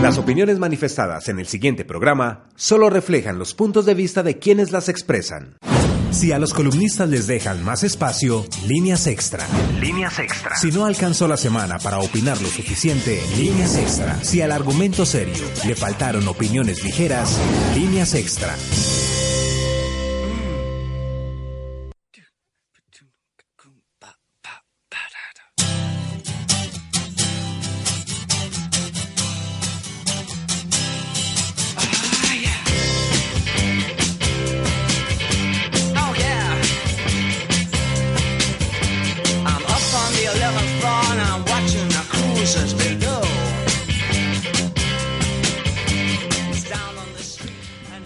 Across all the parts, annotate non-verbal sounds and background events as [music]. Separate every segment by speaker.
Speaker 1: Las opiniones manifestadas en el siguiente programa solo reflejan los puntos de vista de quienes las expresan. Si a los columnistas les dejan más espacio, líneas extra. Líneas extra. Si no alcanzó la semana para opinar lo suficiente, líneas extra. Si al argumento serio le faltaron opiniones ligeras, líneas extra.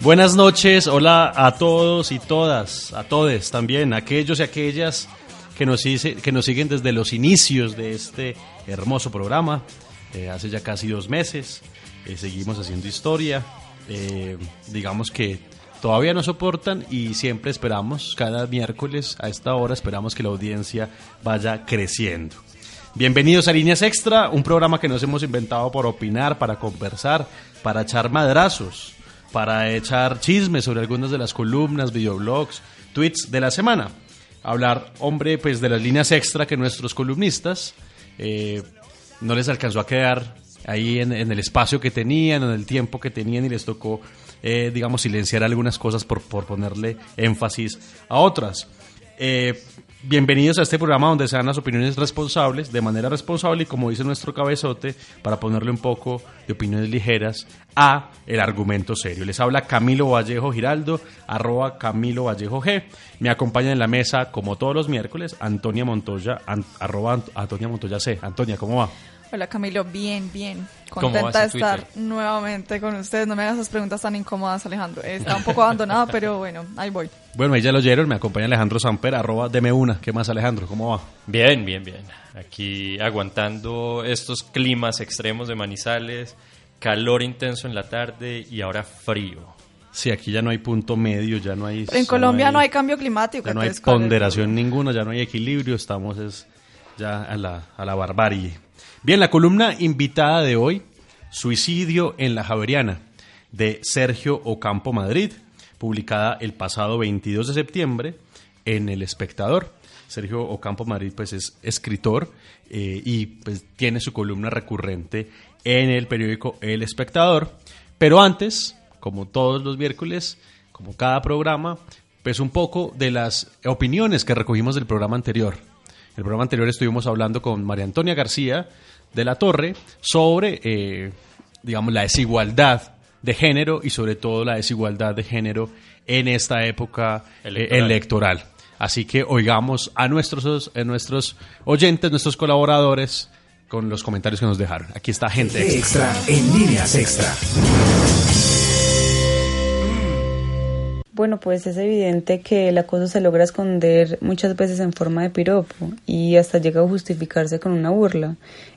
Speaker 2: Buenas noches, hola a todos y todas, a todos también, aquellos y aquellas que nos, que nos siguen desde los inicios de este hermoso programa, eh, hace ya casi dos meses, eh, seguimos haciendo historia, eh, digamos que todavía nos soportan y siempre esperamos, cada miércoles a esta hora esperamos que la audiencia vaya creciendo. Bienvenidos a Líneas Extra, un programa que nos hemos inventado para opinar, para conversar, para echar madrazos para echar chismes sobre algunas de las columnas, videoblogs, tweets de la semana. Hablar, hombre, pues de las líneas extra que nuestros columnistas eh, no les alcanzó a quedar ahí en, el espacio que tenían, en el tiempo que tenían y les tocó, eh, digamos, silenciar algunas cosas por, por ponerle énfasis a otras. Eh, Bienvenidos a este programa donde se dan las opiniones responsables, de manera responsable y como dice nuestro cabezote, para ponerle un poco de opiniones ligeras a el argumento serio. Les habla Camilo Vallejo Giraldo, arroba Camilo Vallejo G. Me acompaña en la mesa, como todos los miércoles, Antonia Montoya, arroba Antonia Montoya C. Antonia, ¿cómo va?
Speaker 3: Hola Camilo, bien, bien. Contenta de estar nuevamente con ustedes. No me hagas esas preguntas tan incómodas, Alejandro. Está un poco abandonada, [laughs] pero bueno, ahí voy.
Speaker 2: Bueno, ahí ya lo oyeron. Me acompaña Alejandro Samper, arroba deme una. ¿Qué más, Alejandro? ¿Cómo va?
Speaker 4: Bien, bien, bien. Aquí aguantando estos climas extremos de Manizales, calor intenso en la tarde y ahora frío.
Speaker 2: Sí, aquí ya no hay punto medio, ya no hay...
Speaker 3: En Colombia no hay, cambio climático.
Speaker 2: Ya no hay ponderación ninguna, ya no hay equilibrio, estamos es ya a la, a la barbarie. Bien, la columna invitada de hoy, Suicidio en la Javeriana, de Sergio Ocampo Madrid, publicada el pasado 22 de septiembre en El Espectador. Sergio Ocampo Madrid pues es escritor eh, y pues tiene su columna recurrente en el periódico El Espectador. Pero antes, como todos los miércoles, como cada programa, pues un poco de las opiniones que recogimos del programa anterior. El programa anterior estuvimos hablando con María Antonia García, de la Torre sobre, eh, digamos, la desigualdad de género y sobre todo la desigualdad de género en esta época eh, electoral. Así que oigamos a nuestros, a nuestros oyentes, nuestros colaboradores, con los comentarios que nos dejaron. Aquí está gente
Speaker 1: extra. extra en líneas extra.
Speaker 5: Bueno, pues es evidente que el acoso se logra esconder muchas veces en forma de piropo y hasta llega a justificarse con una burla.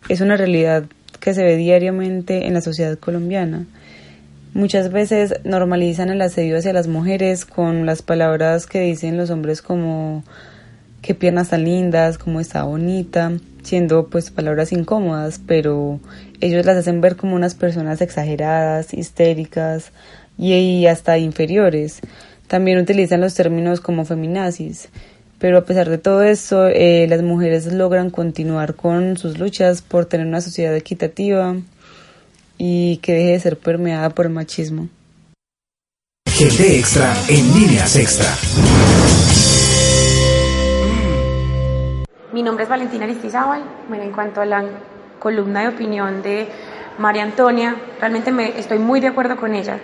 Speaker 5: Es una realidad que se ve diariamente en la sociedad colombiana. Muchas veces normalizan el asedio hacia las mujeres con las palabras que dicen los hombres como qué piernas tan lindas, cómo está bonita, siendo pues palabras incómodas, pero ellos las hacen ver como unas personas exageradas, histéricas y hasta inferiores. También utilizan los términos como feminazis. Pero a pesar de todo eso, eh, las mujeres logran continuar con sus luchas por tener una sociedad equitativa y que deje de ser permeada por el machismo.
Speaker 1: Gente extra en líneas extra.
Speaker 6: Mi nombre es Valentina Aristizábal. Bueno, en cuanto a la columna de opinión de María Antonia, realmente me, estoy muy de acuerdo con ella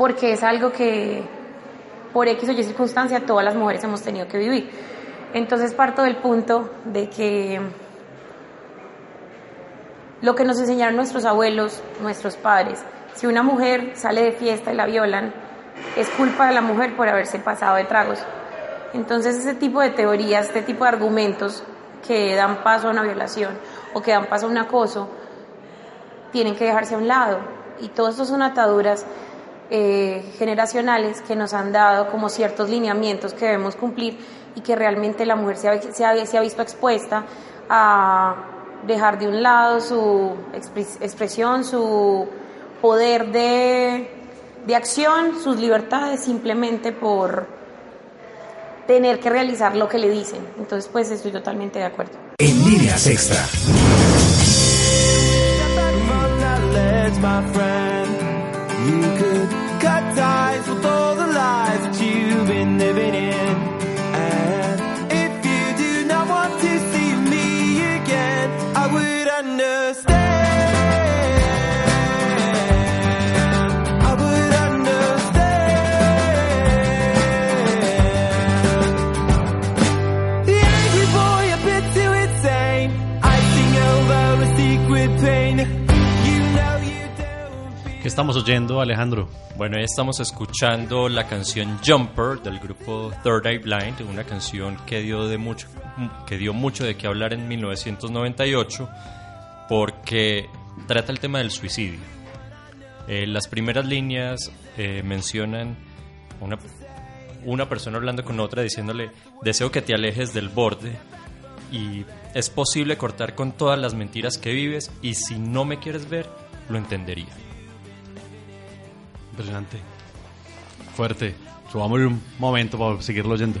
Speaker 6: porque es algo que por X o Y circunstancia todas las mujeres hemos tenido que vivir. Entonces parto del punto de que lo que nos enseñaron nuestros abuelos, nuestros padres, Si una mujer sale de fiesta y la violan, es culpa de la mujer por haberse pasado de tragos. Entonces ese tipo de teorías, este tipo de argumentos que dan paso a una violación o que dan paso a un acoso, tienen que dejarse a un lado. Y todo esto son ataduras eh, generacionales que nos han dado como ciertos lineamientos que debemos cumplir y que realmente la mujer se ha, se ha, visto expuesta a dejar de un lado su expresión, su poder de, de acción, sus libertades simplemente por tener que realizar lo que le dicen. Entonces, pues estoy totalmente de acuerdo.
Speaker 1: En líneas extra.
Speaker 2: ¿Qué estamos oyendo, Alejandro?
Speaker 4: Bueno, estamos escuchando la canción Jumper del grupo Third Eye Blind, una canción que dio, de mucho, que dio mucho de qué hablar en 1998 porque trata el tema del suicidio. Eh, las primeras líneas eh, mencionan una, una persona hablando con otra diciéndole, deseo que te alejes del borde y es posible cortar con todas las mentiras que vives y si no me quieres ver, lo entendería.
Speaker 2: Impresionante. Fuerte. Subámosle un momento para seguirlo oyendo.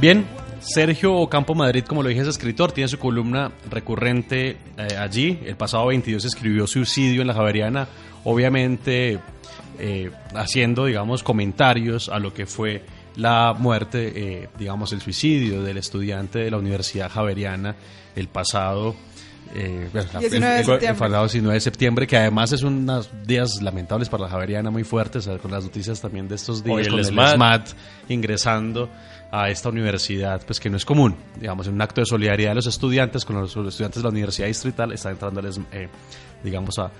Speaker 2: Bien, Sergio Ocampo Madrid, como lo dije, es escritor, tiene su columna recurrente eh, allí. El pasado 22 escribió Suicidio en la Javeriana, obviamente eh, haciendo, digamos, comentarios a lo que fue la muerte, eh, digamos, el suicidio del estudiante de la Universidad Javeriana el pasado
Speaker 3: eh, 19 de
Speaker 2: el, 19 de septiembre, que además es unos días lamentables para la Javeriana, muy fuertes, con las noticias también de estos días,
Speaker 4: con
Speaker 2: el
Speaker 4: SMAT
Speaker 2: ingresando a esta universidad, pues que no es común. Digamos, en un acto de solidaridad de los estudiantes con los estudiantes de la Universidad Distrital, está entrando, eh, digamos, a,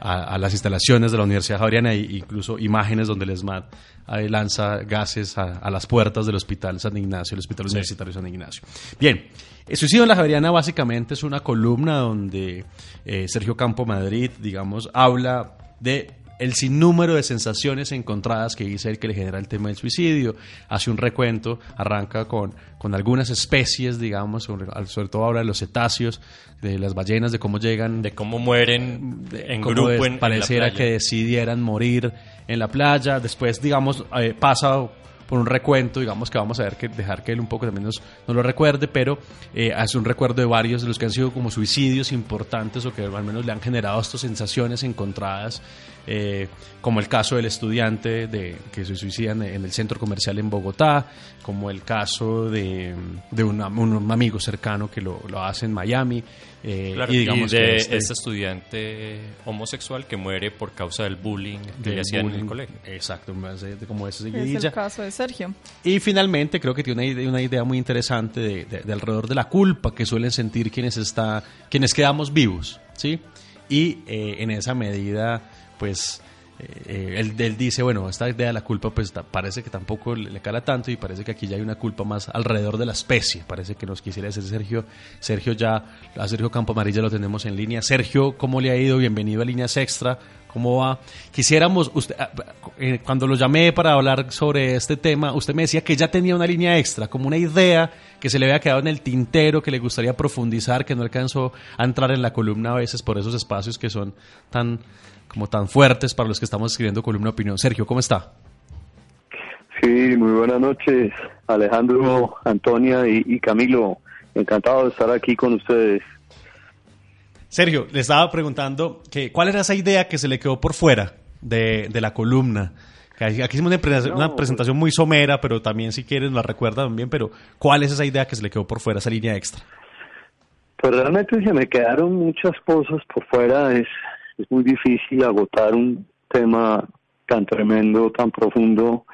Speaker 2: a, las instalaciones de la Universidad Javeriana e incluso imágenes donde el ESMAD eh, lanza gases a, las puertas del Hospital San Ignacio, el Hospital Universitario San Ignacio. Bien, el suicidio en la Javeriana básicamente es una columna donde eh, Sergio Campo Madrid, digamos, habla de el sinnúmero de sensaciones encontradas que dice él que le genera el tema del suicidio. Hace un recuento, arranca con, con algunas especies, digamos, sobre, todo ahora de los cetáceos, de las ballenas, de cómo llegan.
Speaker 4: De cómo mueren en grupo en,
Speaker 2: Pareciera que decidieran morir en la playa. Después, digamos, eh, pasa por un recuento, digamos que vamos a ver que dejar que él un poco también nos, lo recuerde, pero eh, hace un recuerdo de varios de los que han sido como suicidios importantes o que al menos le han generado estas sensaciones encontradas, eh, como el caso del estudiante de, que se suicida en, el centro comercial en Bogotá, como el caso de, de un amigo cercano que lo, lo hace en Miami.
Speaker 4: Eh, y digamos de este, estudiante homosexual que muere por causa del bullying que le hacían en el colegio.
Speaker 2: Exacto, como ese
Speaker 3: Es el caso de Sergio.
Speaker 2: Y finalmente creo que tiene una idea, una idea muy interesante de, alrededor de la culpa que suelen sentir quienes, está, quienes quedamos vivos, ¿sí? Y eh, en esa medida, pues eh, él, dice, bueno, esta idea de la culpa pues parece que tampoco le, cala tanto y parece que aquí ya hay una culpa más alrededor de la especie. Parece que nos quisiera decir Sergio. Sergio ya, a Sergio Campo Amarilla lo tenemos en línea. Sergio, ¿cómo le ha ido? Bienvenido a Líneas Extra. ¿Cómo va? Quisiéramos, usted, ah, eh, cuando lo llamé para hablar sobre este tema, usted me decía que ya tenía una línea extra, como una idea que se le había quedado en el tintero, que le gustaría profundizar, que no alcanzó a entrar en la columna a veces por esos espacios que son tan como tan fuertes para los que estamos escribiendo columna opinión. Sergio, ¿cómo está?
Speaker 7: Sí, muy buenas noches, Alejandro, Antonia y, Camilo. Encantado de estar aquí con ustedes.
Speaker 2: Sergio, le estaba preguntando que cuál era esa idea que se le quedó por fuera de, de la columna. Aquí hicimos una, presentación muy somera, pero también si quieren la recuerda también, pero ¿cuál es esa idea que se le quedó por fuera, esa línea extra?
Speaker 7: Pues realmente se me quedaron muchas cosas por fuera, es, es muy difícil agotar un tema tan tremendo, tan profundo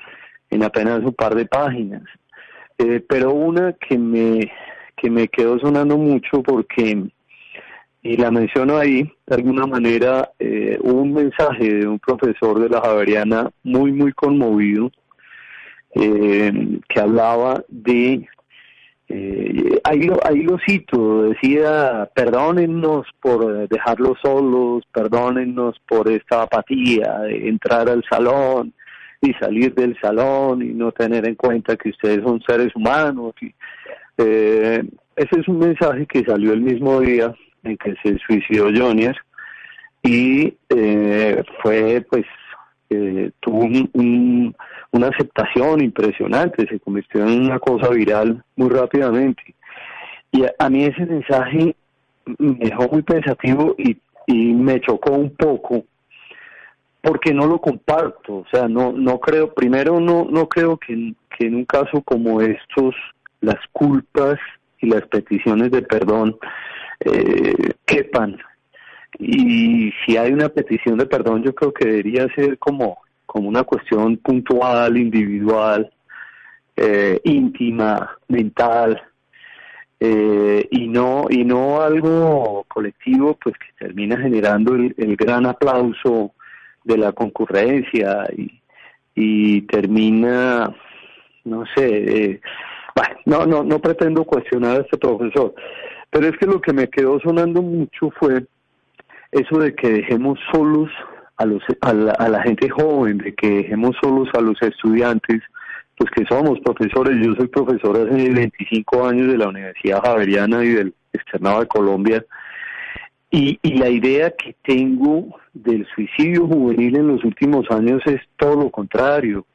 Speaker 7: en apenas un par de páginas. Eh, pero una que me, que me quedó sonando mucho porque y la menciono ahí, de alguna manera, eh, hubo un mensaje de un profesor de la Javeriana muy, muy conmovido, eh, que hablaba de, eh, ahí, lo, ahí lo cito, decía, perdónennos por dejarlos solos, perdónennos por esta apatía de entrar al salón y salir del salón y no tener en cuenta que ustedes son seres humanos. Y, eh, ese es un mensaje que salió el mismo día en que se suicidó Jonier y eh, fue pues eh, tuvo una aceptación impresionante, se convirtió en una cosa viral muy rápidamente. Y a, mí ese mensaje me dejó muy pensativo y, y me chocó un poco porque no lo comparto, o sea, no no creo, primero no no creo que, que en un caso como estos las culpas y las peticiones de perdón eh, quepan. Y si hay una petición de perdón, yo creo que debería ser como, como una cuestión puntual, individual, eh, íntima, mental, eh, y no y no algo colectivo, pues que termina generando el, gran aplauso de la concurrencia y, y termina, no sé, bueno, no, no, no pretendo cuestionar a este profesor, pero es que lo que me quedó sonando mucho fue eso de que dejemos solos a, los, a, la, gente joven, de que dejemos solos a los estudiantes, pues que somos profesores, yo soy profesor hace 25 años de la Universidad Javeriana y del Externado de Colombia, y, y la idea que tengo del suicidio juvenil en los últimos años es todo lo contrario,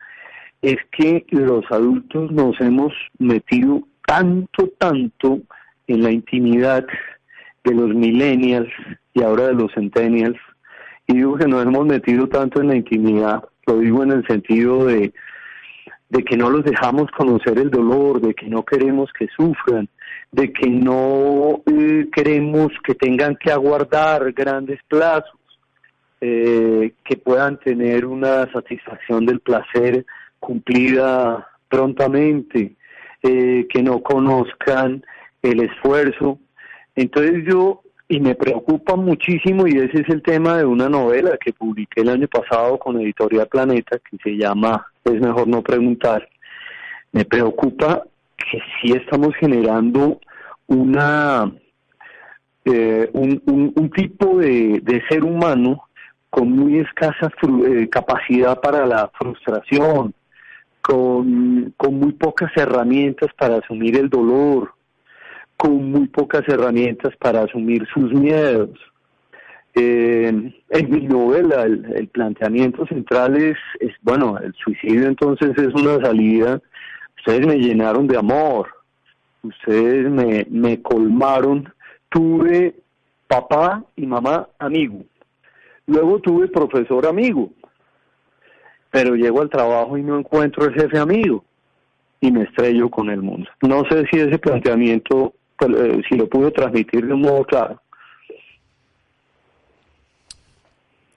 Speaker 7: es que los adultos nos hemos metido tanto, tanto en la intimidad de los millennials y ahora de los centennials. Y digo que nos hemos metido tanto en la intimidad, lo digo en el sentido de, de que no los dejamos conocer el dolor, de que no queremos que sufran, de que no eh, queremos que tengan que aguardar grandes plazos, eh, que puedan tener una satisfacción del placer cumplida prontamente, eh, que no conozcan el esfuerzo. Entonces yo, y me preocupa muchísimo, y ese es el tema de una novela que publiqué el año pasado con Editorial Planeta, que se llama Es mejor no preguntar, me preocupa que sí estamos generando una eh, un, un, tipo de, ser humano con muy escasa eh, capacidad para la frustración, con, con muy pocas herramientas para asumir el dolor, con muy pocas herramientas para asumir sus miedos. Eh, en mi novela el, planteamiento central es, es, bueno, el suicidio entonces es una salida. Ustedes me llenaron de amor, ustedes me, me colmaron. Tuve papá y mamá amigo. Luego tuve profesor amigo. Pero llego al trabajo y no encuentro ese jefe amigo y me estrello con el mundo. No sé si ese planteamiento eh, si lo pudo transmitir de un modo claro.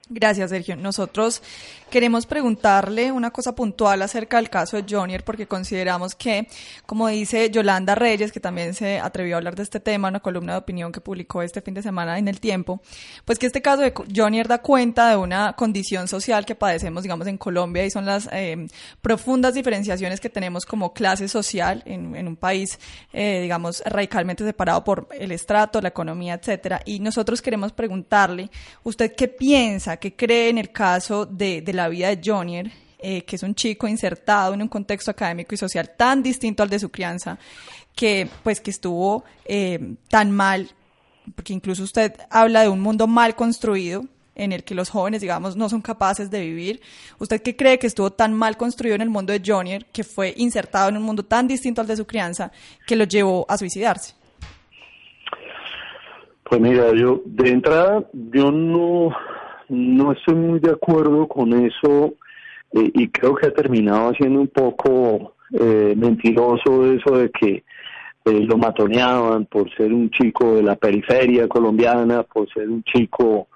Speaker 3: Gracias, Sergio. Nosotros queremos preguntarle una cosa puntual acerca del caso de Jonier, porque consideramos que, como dice Yolanda Reyes, que también se atrevió a hablar de este tema, una columna de opinión que publicó este fin de semana en El Tiempo, pues que este caso de Jonier da cuenta de una condición social que padecemos, digamos, en Colombia y son las eh, profundas diferenciaciones que tenemos como clase social en, un país, eh, digamos, radicalmente separado por el estrato, la economía, etcétera. Y nosotros queremos preguntarle, ¿usted qué piensa? Que cree en el caso de, la vida de Jonier, eh, que es un chico insertado en un contexto académico y social tan distinto al de su crianza, que pues que estuvo eh, tan mal, porque incluso usted habla de un mundo mal construido, en el que los jóvenes, digamos, no son capaces de vivir. ¿Usted qué cree que estuvo tan mal construido en el mundo de Jonier, que fue insertado en un mundo tan distinto al de su crianza, que lo llevó a suicidarse?
Speaker 7: Pues mira, yo de entrada yo no, no estoy muy de acuerdo con eso eh, y creo que ha terminado siendo un poco eh, mentiroso eso de que eh, lo matoneaban por ser un chico de la periferia colombiana, por ser un chico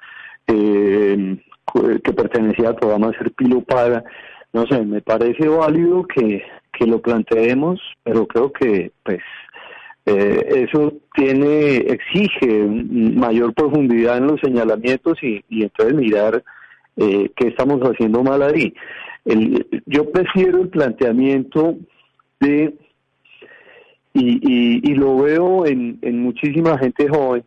Speaker 7: que pertenecía al programa Ser Pilo Paga. No sé, me parece válido que, que lo planteemos, pero creo que pues eh, eso tiene exige mayor profundidad en los señalamientos y, entonces mirar eh, qué estamos haciendo mal ahí. El, yo prefiero el planteamiento de y, y, lo veo en, en muchísima gente joven.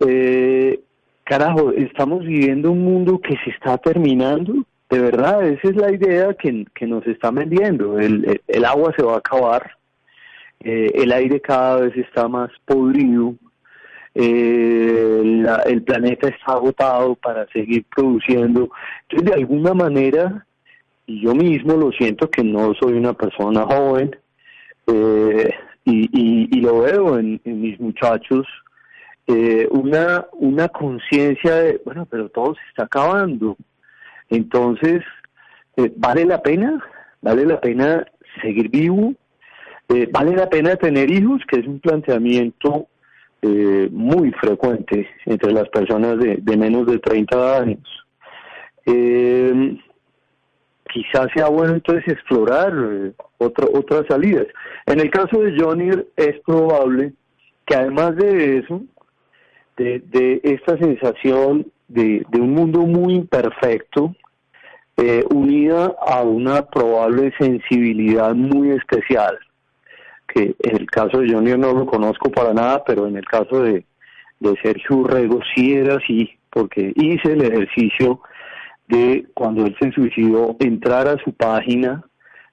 Speaker 7: Eh, carajo, estamos viviendo un mundo que se está terminando. De verdad, esa es la idea que, nos están vendiendo. El, el agua se va a acabar, eh, el aire cada vez está más podrido, eh, el planeta está agotado para seguir produciendo. Entonces, de alguna manera, y yo mismo lo siento que no soy una persona joven, eh, y, y, lo veo en, mis muchachos, una, una conciencia de, bueno, pero todo se está acabando. Entonces, ¿vale la pena? ¿Vale la pena seguir vivo? Eh, ¿Vale la pena tener hijos? Que es un planteamiento eh, muy frecuente entre las personas de, menos de 30 años. Eh, quizás sea bueno entonces explorar otras salidas. En el caso de Johnny es probable que además de eso, de, esta sensación de, un mundo muy imperfecto, unida a una probable sensibilidad muy especial que en el caso de Johnny no lo conozco para nada, pero en el caso de, Sergio Urrego sí era así, porque hice el ejercicio de cuando él se suicidó, entrar a su página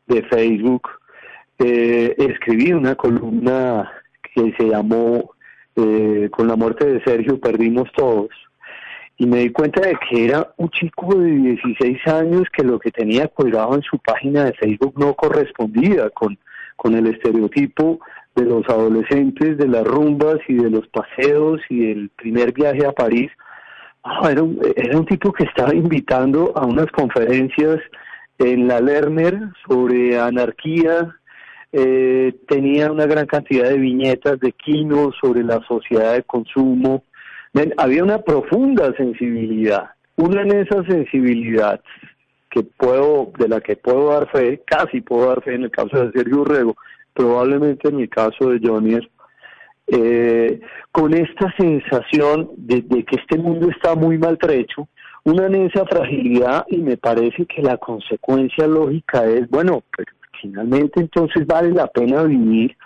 Speaker 7: de Facebook, eh, escribí una columna que se llamó eh, Con la muerte de Sergio perdimos todos, y me di cuenta de que era un chico de 16 años que lo que tenía colgado en su página de Facebook no correspondía con con el estereotipo de los adolescentes, de las rumbas y de los paseos y del primer viaje a París. Ah, era, un, era un tipo que estaba invitando a unas conferencias en la Lerner sobre anarquía, eh, tenía una gran cantidad de viñetas de Kino sobre la sociedad de consumo. había una profunda sensibilidad. Una en esa sensibilidad que puedo, de la que puedo dar fe, casi puedo dar fe en el caso de Sergio Urrego, probablemente en el caso de Johnny, eh, con esta sensación de, que este mundo está muy maltrecho, una esa fragilidad y me parece que la consecuencia lógica es, bueno, pues, finalmente entonces vale la pena vivir.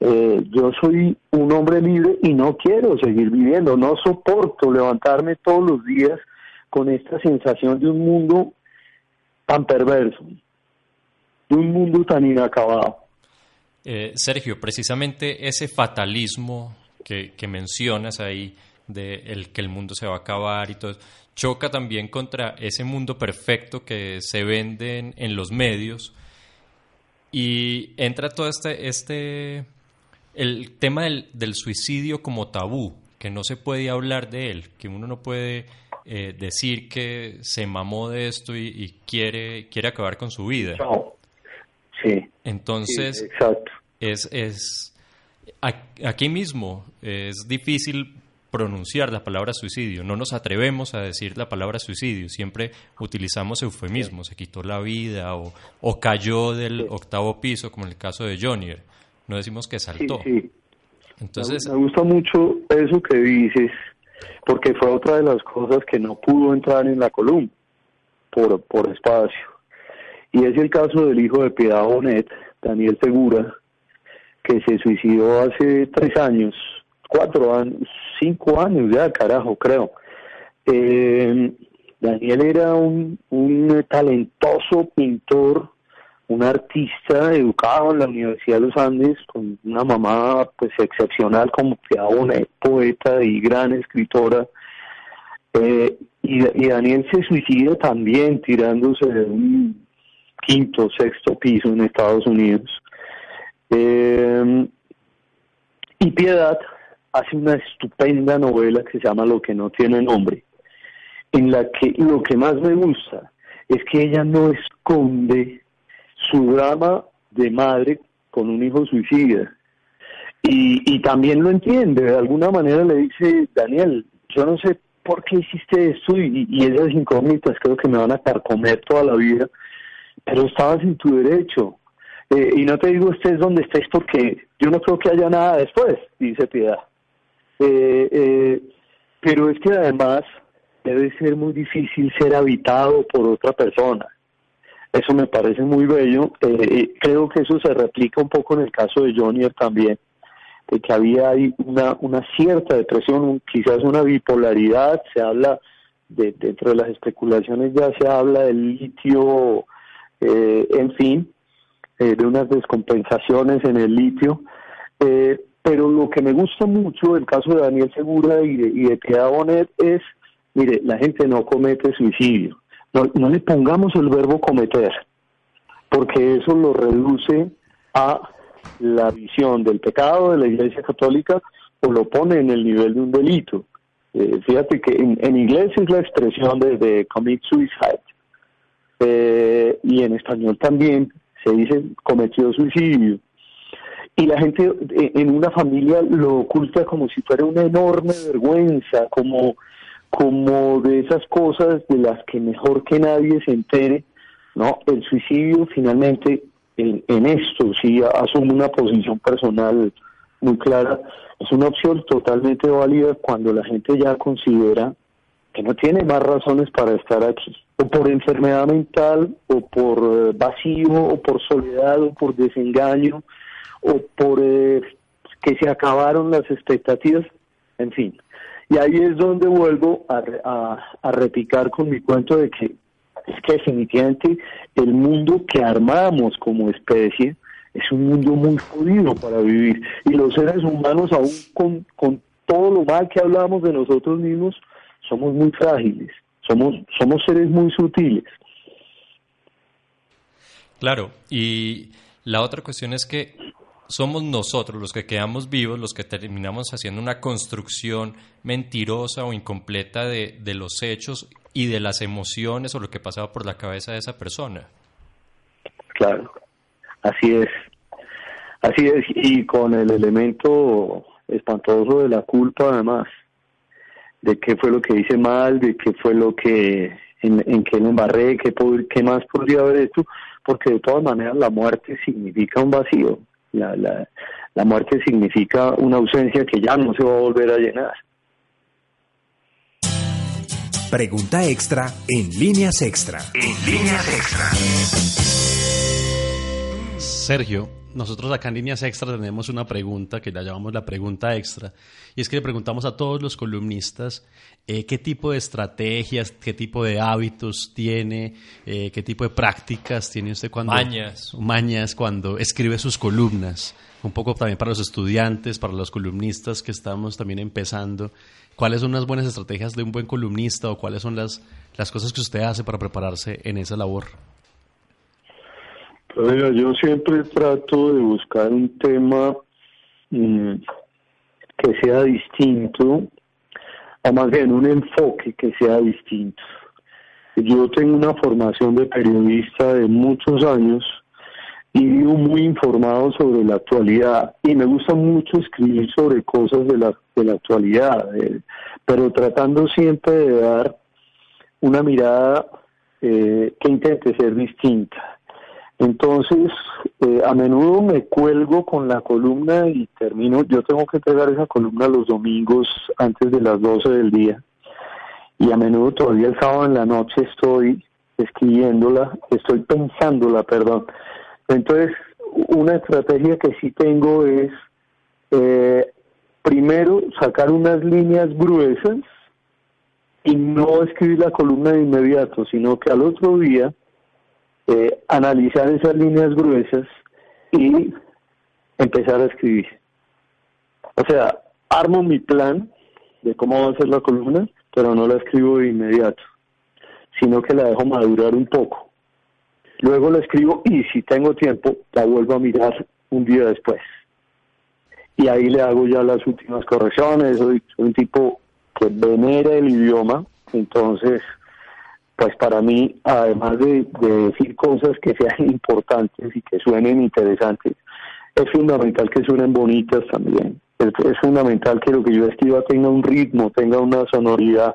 Speaker 7: Eh, yo soy un hombre libre y no quiero seguir viviendo, no soporto levantarme todos los días con esta sensación de un mundo tan perverso, de un mundo tan inacabado.
Speaker 4: Eh, Sergio, precisamente ese fatalismo que, mencionas ahí, de el que el mundo se va a acabar y todo, choca también contra ese mundo perfecto que se vende en, los medios y entra todo este, este el tema del, del, suicidio como tabú, que no se puede hablar de él, que uno no puede eh, decir que se mamó de esto y, quiere, quiere acabar con su vida.
Speaker 7: Sí.
Speaker 4: Entonces, es, es aquí mismo es difícil pronunciar la palabra suicidio. No nos atrevemos a decir la palabra suicidio. Siempre utilizamos eufemismos. Se quitó la vida o, o cayó del octavo piso, como en el caso de Johnny. No decimos que saltó.
Speaker 7: Entonces, me gusta mucho eso que dices porque fue otra de las cosas que no pudo entrar en la columna por, por espacio. Y es el caso del hijo de Piedad Bonet, Daniel Segura, que se suicidó hace tres años, cuatro años, cinco años ya, carajo, creo. Eh, Daniel era un, un talentoso pintor un artista educado en la Universidad de los Andes, con una mamá pues excepcional como una poeta y gran escritora. Eh, y, Daniel se suicida también tirándose de un quinto, sexto piso en Estados Unidos. Eh, y Piedad, hace una estupenda novela que se llama Lo que no tiene nombre, en la que lo que más me gusta es que ella no esconde su drama de madre con un hijo suicida. Y, también lo entiende, de alguna manera le dice, Daniel, yo no sé por qué hiciste esto y, y esas incógnitas creo que me van a carcomer toda la vida, pero estabas en tu derecho. Eh, y no te digo estés donde estés porque yo no creo que haya nada después, dice Piedad. Eh, eh, pero es que además debe ser muy difícil ser habitado por otra persona. Eso me parece muy bello. Eh, creo que eso se replica un poco en el caso de Johnny también, de que había ahí una, una cierta depresión, quizás una bipolaridad. Se habla, de, dentro de las especulaciones ya se habla del litio, eh, en fin, eh, de unas descompensaciones en el litio. pero lo que me gusta mucho del caso de Daniel Segura y de, y de Piedad Bonet es, mire, la gente no comete suicidio no, le pongamos el verbo cometer, porque eso lo reduce a la visión del pecado de la Iglesia Católica o lo pone en el nivel de un delito. Eh, fíjate que en, inglés es la expresión de, commit suicide eh, y en español también se dice cometió suicidio. Y la gente eh, en una familia lo oculta como si fuera una enorme vergüenza, como como de esas cosas de las que mejor que nadie se entere, ¿no? El suicidio finalmente en, en esto sí asume una posición personal muy clara, es una opción totalmente válida cuando la gente ya considera que no tiene más razones para estar aquí, o por enfermedad mental, o por eh, vacío, o por soledad, o por desengaño, o por eh, que se acabaron las expectativas, en fin. Y ahí es donde vuelvo a, a, repicar con mi cuento de que es que definitivamente el mundo que armamos como especie es un mundo muy jodido para vivir. Y los seres humanos, aún con, con todo lo mal que hablamos de nosotros mismos, somos muy frágiles, somos, somos seres muy sutiles.
Speaker 4: Claro, y la otra cuestión es que somos nosotros los que quedamos vivos, los que terminamos haciendo una construcción mentirosa o incompleta de, de los hechos y de las emociones o lo que pasaba por la cabeza de esa persona.
Speaker 7: Claro, así es. Así es, y con el elemento espantoso de la culpa además, de qué fue lo que hice mal, de qué fue lo que, en, en qué me embarré, qué, más podría haber hecho, porque de todas maneras la muerte significa un vacío, la, la, la muerte significa una ausencia que ya no se va a volver a llenar.
Speaker 1: Pregunta extra en líneas extra. En líneas extra.
Speaker 2: Sergio, nosotros acá en líneas extra tenemos una pregunta que la llamamos la pregunta extra. Y es que le preguntamos a todos los columnistas eh, qué tipo de estrategias, qué tipo de hábitos tiene, eh, qué tipo de prácticas tiene usted cuando...
Speaker 4: Mañas.
Speaker 2: Mañas cuando escribe sus columnas. Un poco también para los estudiantes, para los columnistas que estamos también empezando. ¿Cuáles son las buenas estrategias de un buen columnista o cuáles son las, las cosas que usted hace para prepararse en esa labor?
Speaker 7: Pues yo siempre trato de buscar un tema mm, que sea distinto, o más bien un enfoque que sea distinto. Yo tengo una formación de periodista de muchos años y vivo muy informado sobre la actualidad y me gusta mucho escribir sobre cosas de la, de la actualidad, pero tratando siempre de dar una mirada eh, que intente ser distinta. Entonces, eh, a menudo me cuelgo con la columna y termino, yo tengo que entregar esa columna los domingos antes de las 12 del día. Y a menudo todavía el sábado en la noche estoy escribiéndola, estoy pensándola, perdón. Entonces, una estrategia que sí tengo es, eh, primero, sacar unas líneas gruesas y no escribir la columna de inmediato, sino que al otro día eh, analizar esas líneas gruesas y empezar a escribir. O sea, armo mi plan de cómo va a ser la columna, pero no la escribo de inmediato, sino que la dejo madurar un poco. Luego la escribo y si tengo tiempo, la vuelvo a mirar un día después. y ahí le hago ya las últimas correcciones. Soy, un tipo que venera el idioma, entonces, pues para mí, además de, decir cosas que sean [laughs] importantes y que suenen interesantes, es fundamental que suenen bonitas también. Es, fundamental que lo que yo escriba tenga un ritmo, tenga una sonoridad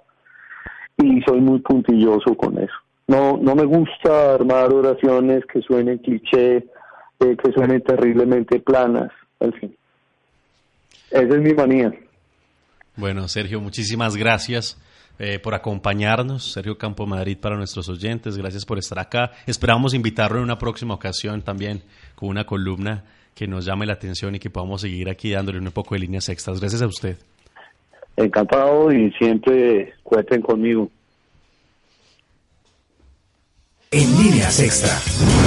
Speaker 7: y soy muy puntilloso con eso. No, no me gusta armar oraciones que suenen cliché, eh, que suenen terriblemente planas, al fin. Esa es mi manía.
Speaker 2: Bueno, Sergio, muchísimas gracias eh, por acompañarnos. Sergio Campo Madrid para nuestros oyentes, gracias por estar acá. Esperamos invitarlo en una próxima ocasión también con una columna que nos llame la atención y que podamos seguir aquí dándole un poco de líneas extras. Gracias a usted.
Speaker 7: Encantado y siempre cuenten conmigo.
Speaker 1: En líneas extra.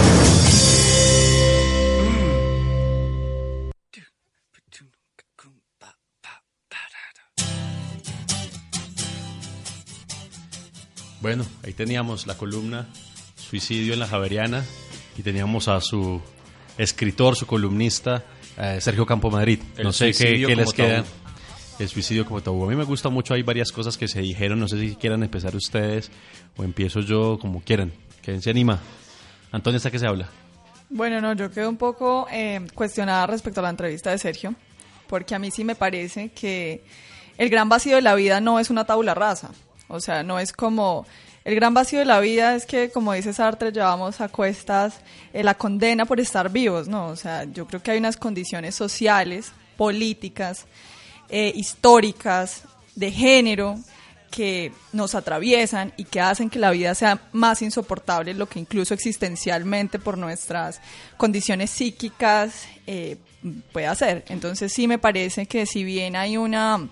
Speaker 2: Bueno, ahí teníamos la columna Suicidio en la Javeriana y teníamos a su escritor, su columnista, eh, Sergio Campo Madrid. no sé qué, les queda. El suicidio como tabú. A mí me gusta mucho, hay varias cosas que se dijeron, no sé si quieran empezar ustedes o empiezo yo como quieran. ¿Quién se anima? Antonio, ¿está que se habla?
Speaker 3: Bueno, no, yo quedo un poco eh, cuestionada respecto a la entrevista de Sergio, porque a mí sí me parece que el gran vacío de la vida no es una tabula rasa. O sea, no es como... El gran vacío de la vida es que, como dice Sartre, llevamos a cuestas eh, la condena por estar vivos, ¿no? O sea, yo creo que hay unas condiciones sociales, políticas, eh, históricas, de género, que nos atraviesan y que hacen que la vida sea más insoportable, lo que incluso existencialmente por nuestras condiciones psíquicas eh, puede hacer. Entonces sí me parece que si bien hay una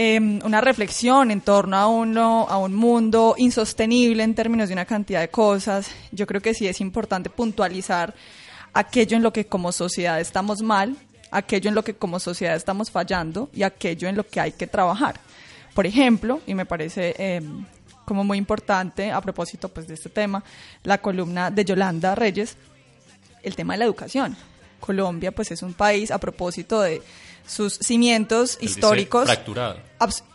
Speaker 3: Em, una reflexión en torno a, uno, a un mundo insostenible en términos de una cantidad de cosas. Yo creo que sí es importante puntualizar aquello en lo que como sociedad estamos mal, aquello en lo que como sociedad estamos fallando y aquello en lo que hay que trabajar. Por ejemplo, y me parece em, como muy importante a propósito pues, de este tema, la columna de Yolanda Reyes, el tema de la educación. Colombia pues es un país a propósito de sus cimientos históricos
Speaker 4: fracturado.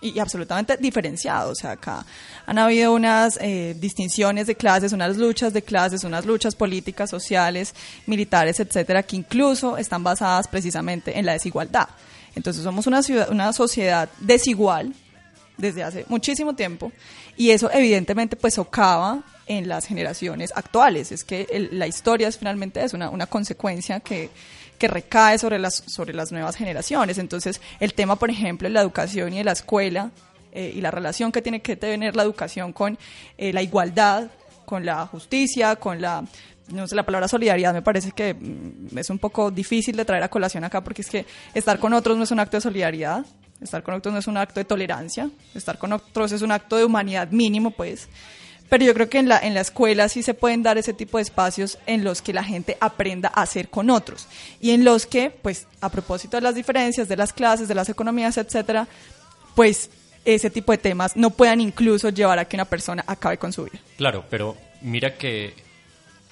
Speaker 3: y absolutamente diferenciados. O sea, acá han habido unas eh, distinciones de clases, unas luchas de clases, unas luchas políticas, sociales, militares, etcétera, que incluso están basadas precisamente en la desigualdad. Entonces somos una, ciudad, una sociedad desigual desde hace muchísimo tiempo y eso evidentemente pues socava en las generaciones actuales. Es que la historia es finalmente es una, una consecuencia que que recae sobre las, sobre las nuevas generaciones. Entonces, el tema, por ejemplo, de la educación y de la escuela eh, y la relación que tiene que tener la educación con eh, la igualdad, con la justicia, con la no sé, la palabra solidaridad me parece que mm, es un poco difícil de traer a colación acá porque es que estar con otros no es un acto de solidaridad, estar con otros no es un acto de tolerancia, estar con otros es un acto de humanidad mínimo, pues. Pero yo creo que en la, en la escuela sí se pueden dar ese tipo de espacios en los que la gente aprenda a hacer con otros y en los que, pues, a propósito de las diferencias, de las clases, de las economías, etcétera, pues ese tipo de temas no puedan incluso llevar a que una persona acabe con su vida.
Speaker 4: Claro, pero mira que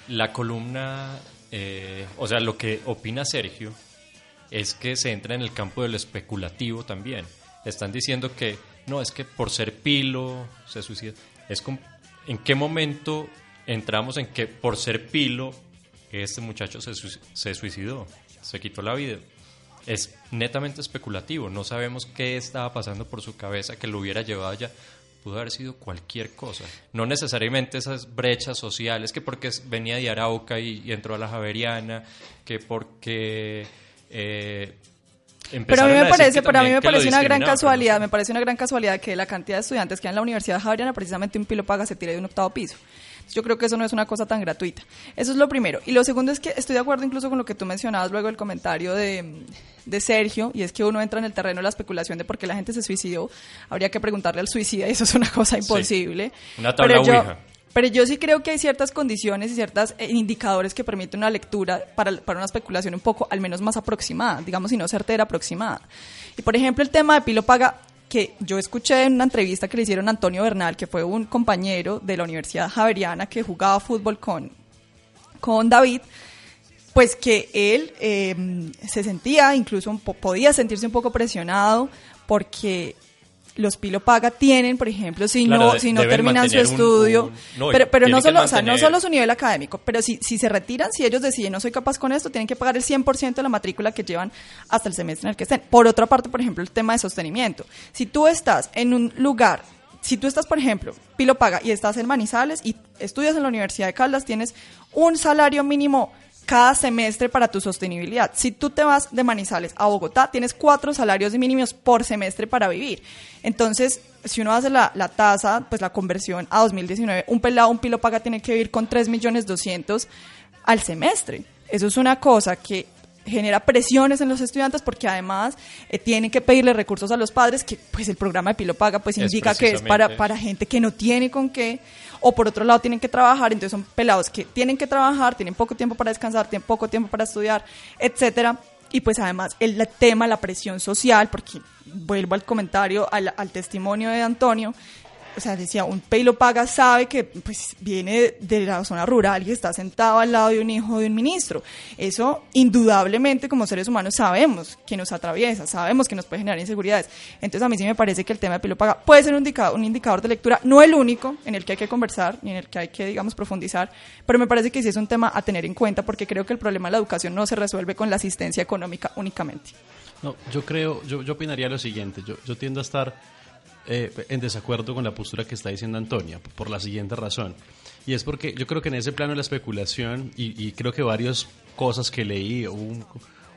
Speaker 4: la columna, eh, o sea, lo que opina Sergio es que se entra en el campo del especulativo también. Están diciendo que no, es que por ser pilo se suicida. Es, ¿En qué momento entramos en que por ser pilo este muchacho se, se suicidó, se quitó la vida? Es netamente especulativo, no sabemos qué estaba pasando por su cabeza que lo hubiera llevado allá. Pudo haber sido cualquier cosa. No necesariamente esas brechas sociales, que porque venía de Arauca y, entró a la Javeriana, que porque eh,
Speaker 3: pero a mí me parece, pero a mí me parece una gran casualidad, me parece una gran casualidad que la cantidad de estudiantes que hay en la Universidad Javeriana, precisamente un pilo paga se tire de un octavo piso. Yo creo que eso no es una cosa tan gratuita. Eso es lo primero. Y lo segundo es que estoy de acuerdo incluso con lo que tú mencionabas luego el comentario de, de Sergio, y es que uno entra en el terreno de la especulación de por qué la gente se suicidó. Habría que preguntarle al suicida y eso es una cosa imposible.
Speaker 4: Una tabla
Speaker 3: Pero pero yo sí creo que hay ciertas condiciones y ciertos eh, indicadores que permiten una lectura para, para, una especulación un poco, al menos más aproximada, digamos, si no certera, aproximada. Y por ejemplo, el tema de Pilo Paga, que yo escuché en una entrevista que le hicieron a Antonio Bernal, que fue un compañero de la Universidad Javeriana que jugaba fútbol con, con David, pues que él eh, se sentía, incluso podía sentirse un poco presionado porque los Pilo Paga tienen, por ejemplo, si no, si no terminan su estudio, pero, pero no solo, o sea, no solo su nivel académico, pero si, si se retiran, si ellos deciden no soy capaz con esto, tienen que pagar el 100% de la matrícula que llevan hasta el semestre en el que estén. Por otra parte, por ejemplo, el tema de sostenimiento. Si tú estás en un lugar si tú estás, por ejemplo, Pilo Paga y estás en Manizales y estudias en la Universidad de Caldas, tienes un salario mínimo cada semestre para tu sostenibilidad. Si tú te vas de Manizales a Bogotá, tienes cuatro salarios mínimos por semestre para vivir. Entonces, si uno hace la, la tasa, pues la conversión a 2019, un pelado, un pilo paga tiene que vivir con 3 millones 200 al semestre. Eso es una cosa que genera presiones en los estudiantes porque además eh, tienen que pedirle recursos a los padres que pues el programa de Pilo Paga pues indica que es para, para gente que no tiene con qué o por otro lado tienen que trabajar, entonces son pelados que tienen que trabajar, tienen poco tiempo para descansar, tienen poco tiempo para estudiar, etcétera. Y pues además el tema, la presión social, porque vuelvo al comentario, al, al testimonio de Antonio, o sea, decía, un pelo paga sabe que pues viene de la zona rural y está sentado al lado de un hijo de un ministro. Eso indudablemente como seres humanos sabemos que nos atraviesa, sabemos que nos puede generar inseguridades. Entonces a mí sí me parece que el tema de pelo paga puede ser un indicador, un indicador de lectura, no el único en el que hay que conversar ni en el que hay que, digamos, profundizar, pero me parece que sí es un tema a tener en cuenta porque creo que el problema de la educación no se resuelve con la asistencia económica únicamente.
Speaker 2: No, yo creo, yo, yo opinaría lo siguiente, yo, yo tiendo a estar eh, en desacuerdo con la postura que está diciendo Antonia, por la siguiente razón. Y es porque yo creo que en ese plano de la especulación, y, creo que varias cosas que leí, un,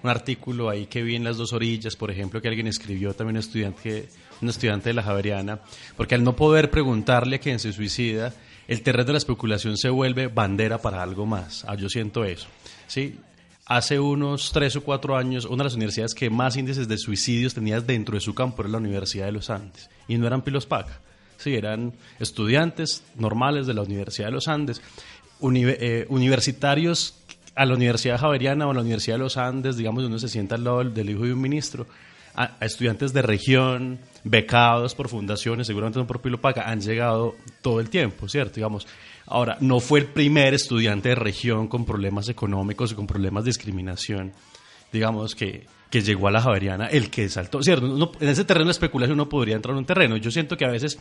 Speaker 2: un, artículo ahí que vi en las dos orillas, por ejemplo, que alguien escribió también un estudiante, un estudiante de la Javeriana, porque al no poder preguntarle a quien se suicida, el terreno de la especulación se vuelve bandera para algo más. Ah, yo siento eso. ¿sí? Hace unos tres o cuatro años, una de las universidades que más índices de suicidios tenía dentro de su campo era la Universidad de los Andes. Y no eran Pilos Paca. Sí, eran estudiantes normales de la Universidad de los Andes, eh, universitarios a la Universidad Javeriana o a la Universidad de los Andes, digamos, donde se sienta al lado del, hijo de un ministro, estudiantes de región, becados por fundaciones, seguramente no por Pilo Paca, han llegado todo el tiempo, ¿cierto? Digamos, Ahora, no fue el primer estudiante de región con problemas económicos y con problemas de discriminación, digamos, que, que llegó a la Javeriana, el que saltó. Cierto, en ese terreno de especulación uno podría entrar en un terreno. Yo siento que a veces,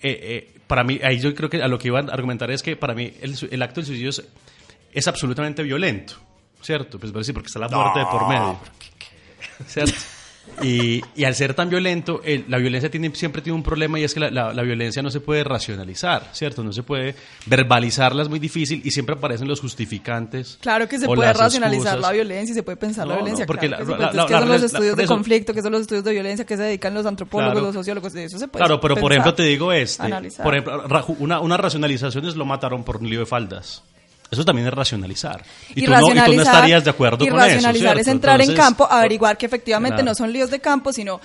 Speaker 2: eh, eh, para mí, ahí yo creo que a lo que iban a argumentar es que para mí el, acto del suicidio es, absolutamente violento, ¿cierto? Pues porque está la muerte de por medio. ¿Cierto? Y, y, al ser tan violento, la violencia tiene, siempre tiene un problema y es que la, la, violencia no se puede racionalizar, ¿cierto? No se puede verbalizarla, es muy difícil y siempre aparecen los justificantes.
Speaker 3: Claro que se puede racionalizar la violencia y se puede pensar la violencia. porque claro, que, son los estudios de conflicto, que son los estudios de violencia, que se dedican los antropólogos, los sociólogos, de eso se puede
Speaker 2: Claro, pero por ejemplo te digo este, por ejemplo, una, una racionalización es lo mataron por un lío de faldas. Eso también es racionalizar. Y, tú, no, estarías de acuerdo con
Speaker 3: eso. Racionalizar es entrar en campo, averiguar que efectivamente no son líos de campo, sino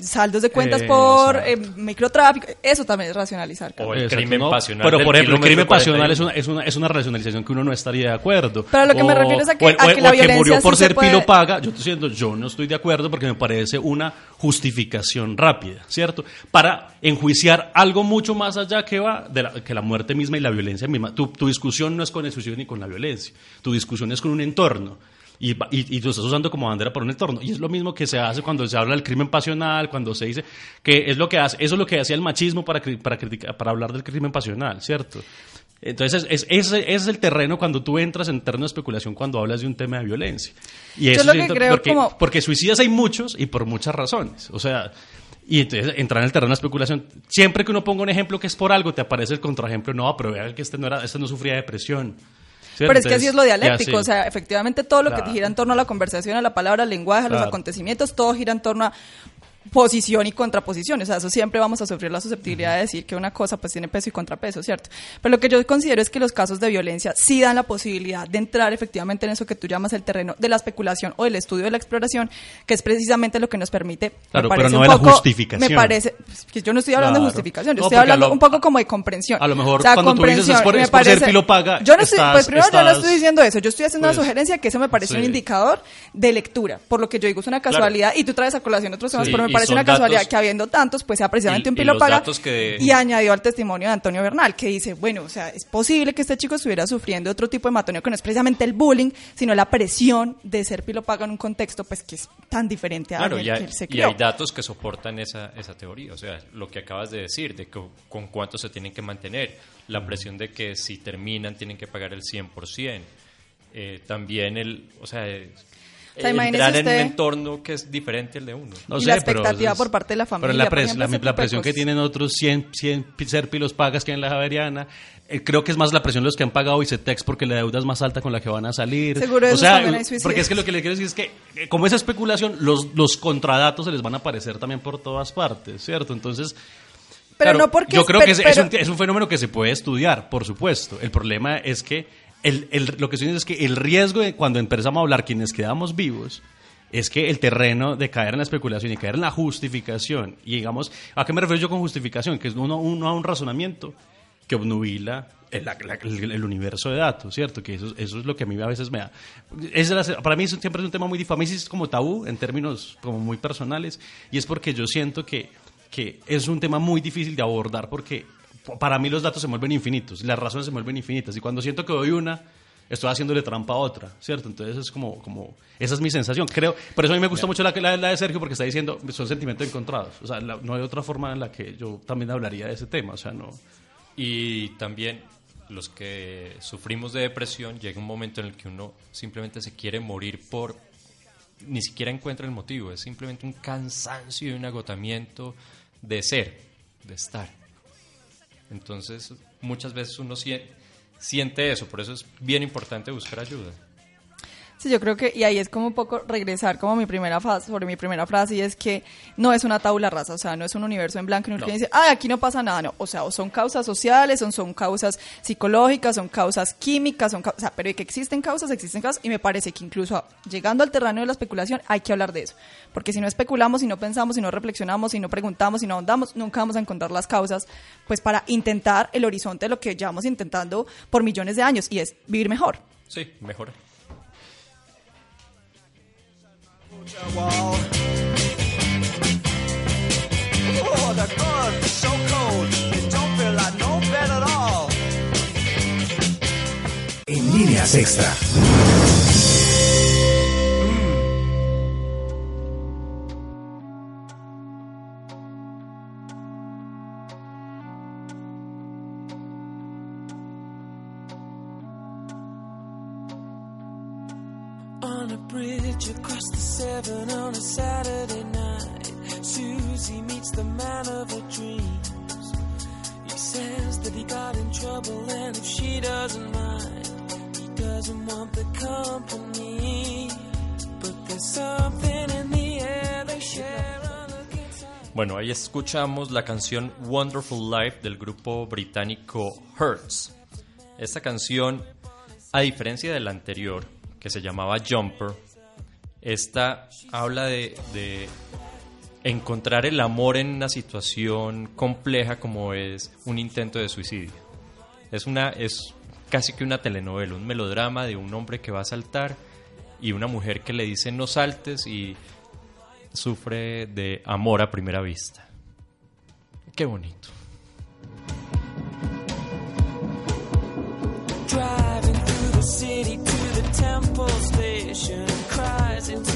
Speaker 3: saldos de cuentas por eh, microtráfico. Eso también es racionalizar.
Speaker 4: O el crimen pasional.
Speaker 2: Pero, por ejemplo, el crimen pasional es una, es, una, es una racionalización que uno no estaría de acuerdo.
Speaker 3: Pero a lo que me refiero es a que, a que la violencia.
Speaker 2: que murió por ser pilo paga, yo estoy diciendo, yo no estoy de acuerdo porque me parece una justificación rápida, ¿cierto? Para enjuiciar algo mucho más allá que va de la, que la muerte misma y la violencia misma. Tu, tu discusión no es con el suicidio ni con la violencia, tu discusión es con un entorno. Y, y, tú estás usando como bandera por un entorno. Y es lo mismo que se hace cuando se habla del crimen pasional, cuando se dice que es lo que hace, eso es lo que hacía el machismo para, para, para hablar del crimen pasional, ¿cierto? Entonces, es, ese es el terreno cuando tú entras en terreno de especulación cuando hablas de un tema de violencia. Y eso
Speaker 3: lo que creo
Speaker 2: porque, porque suicidas hay muchos y por muchas razones. O sea, y entonces entrar en el terreno de especulación. Siempre que uno ponga un ejemplo que es por algo, te aparece el contraejemplo. No, pero vea que este no, era, este no sufría depresión.
Speaker 3: Pero es que así es lo dialéctico, o sea, efectivamente todo lo que gira en torno a la conversación, a la palabra, al lenguaje, a los acontecimientos, todo gira en torno a posición y contraposición. O sea, eso siempre vamos a sufrir la susceptibilidad de decir que una cosa pues tiene peso y contrapeso, ¿cierto? Pero lo que yo considero es que los casos de violencia sí dan la posibilidad de entrar efectivamente en eso que tú llamas el terreno de la especulación o del estudio de la exploración, que es precisamente lo que nos permite.
Speaker 2: Claro, pero no de la justificación.
Speaker 3: Me parece, pues, que yo no estoy hablando de justificación, yo estoy hablando un poco como de comprensión.
Speaker 2: A lo mejor cuando tú dices es por, ser pilo paga,
Speaker 3: yo no estoy, pues primero yo no estoy diciendo eso, yo estoy haciendo una pues, sugerencia que eso me parece un indicador de lectura, por lo que yo digo es una casualidad y tú traes a colación otros temas, pero me parece una casualidad que habiendo tantos, pues sea precisamente un pilopaga. Y añadió al testimonio de Antonio Bernal, que dice, bueno, o sea, es posible que este chico estuviera sufriendo otro tipo de matoneo que no es precisamente el bullying, sino la presión de ser pilopaga en un contexto pues que es tan diferente a
Speaker 4: claro, y hay, y hay datos que soportan esa, esa teoría, o sea, lo que acabas de decir, de con cuánto se tienen que mantener, la presión de que si terminan tienen que pagar el 100%, eh, también el, o sea, entrar en un entorno que es diferente al de uno.
Speaker 3: y la expectativa por parte de la familia.
Speaker 2: Pero la, presión que tienen otros 100, 100 serpilos pagas que en la Javeriana, eh, creo que es más la presión de los que han pagado ICETEX porque la deuda es más alta con la que van a salir.
Speaker 3: Seguro o sea,
Speaker 2: porque es que lo que le quiero decir es que, eh, como esa especulación, los, los contradatos se les van a aparecer también por todas partes, ¿cierto? Entonces,
Speaker 3: pero no porque
Speaker 2: yo creo que es, es, un, es, un, fenómeno que se puede estudiar, por supuesto. El problema es que el, el, lo que estoy diciendo es que el riesgo de cuando empezamos a hablar quienes quedamos vivos es que el terreno de caer en la especulación y caer en la justificación, y digamos, ¿a qué me refiero yo con justificación? Que es uno, uno a un razonamiento que obnubila el, el, universo de datos, ¿cierto? Que eso, eso, es lo que a mí a veces me da. Es para mí siempre es un tema muy es como tabú en términos como muy personales, y es porque yo siento que, que es un tema muy difícil de abordar porque para mí los datos se vuelven infinitos, las razones se vuelven infinitas. Y cuando siento que doy una, estoy haciéndole trampa a otra, ¿cierto? Entonces es como, como esa es mi sensación. Creo, por eso a mí me gusta mucho la, la, de Sergio porque está diciendo, son sentimientos encontrados. O sea, no hay otra forma en la que yo también hablaría de ese tema, o sea, no.
Speaker 4: Y también los que sufrimos de depresión llega un momento en el que uno simplemente se quiere morir por ni siquiera encuentra el motivo, es simplemente un cansancio y un agotamiento de ser, de estar. Entonces, muchas veces uno siente eso, por eso es bien importante buscar ayuda.
Speaker 3: Sí, yo creo que, y ahí es como un poco regresar como mi primera frase, sobre mi primera frase, y es que no es una tabla rasa, o sea, no es un universo en blanco y no. que dice, ah, aquí no pasa nada, no, o sea, o son causas sociales, o son causas psicológicas, son causas químicas, son o sea, pero que existen causas, existen causas, y me parece que incluso llegando al terreno de la especulación hay que hablar de eso, porque si no especulamos, si no pensamos, si no reflexionamos, si no preguntamos, si no ahondamos, nunca vamos a encontrar las causas, pues para intentar el horizonte de lo que llevamos intentando por millones de años, y es vivir mejor.
Speaker 4: Sí, mejor.
Speaker 1: En líneas extra.
Speaker 8: Bridge across the seven on a Saturday night, Susie meets the man of her dreams. He says that he got in trouble, and if she doesn't mind, he doesn't want the company. But there's something in the air they share.
Speaker 4: Bueno, ahí escuchamos la canción Wonderful Life del grupo británico Hertz. Esta canción, a diferencia de la anterior, que se llamaba Jumper. Esta habla de, encontrar el amor en una situación compleja como es un intento de suicidio. Es, una, es casi que una telenovela, un melodrama de un hombre que va a saltar y una mujer que le dice no saltes y sufre de amor a primera vista. Qué bonito. station Rise into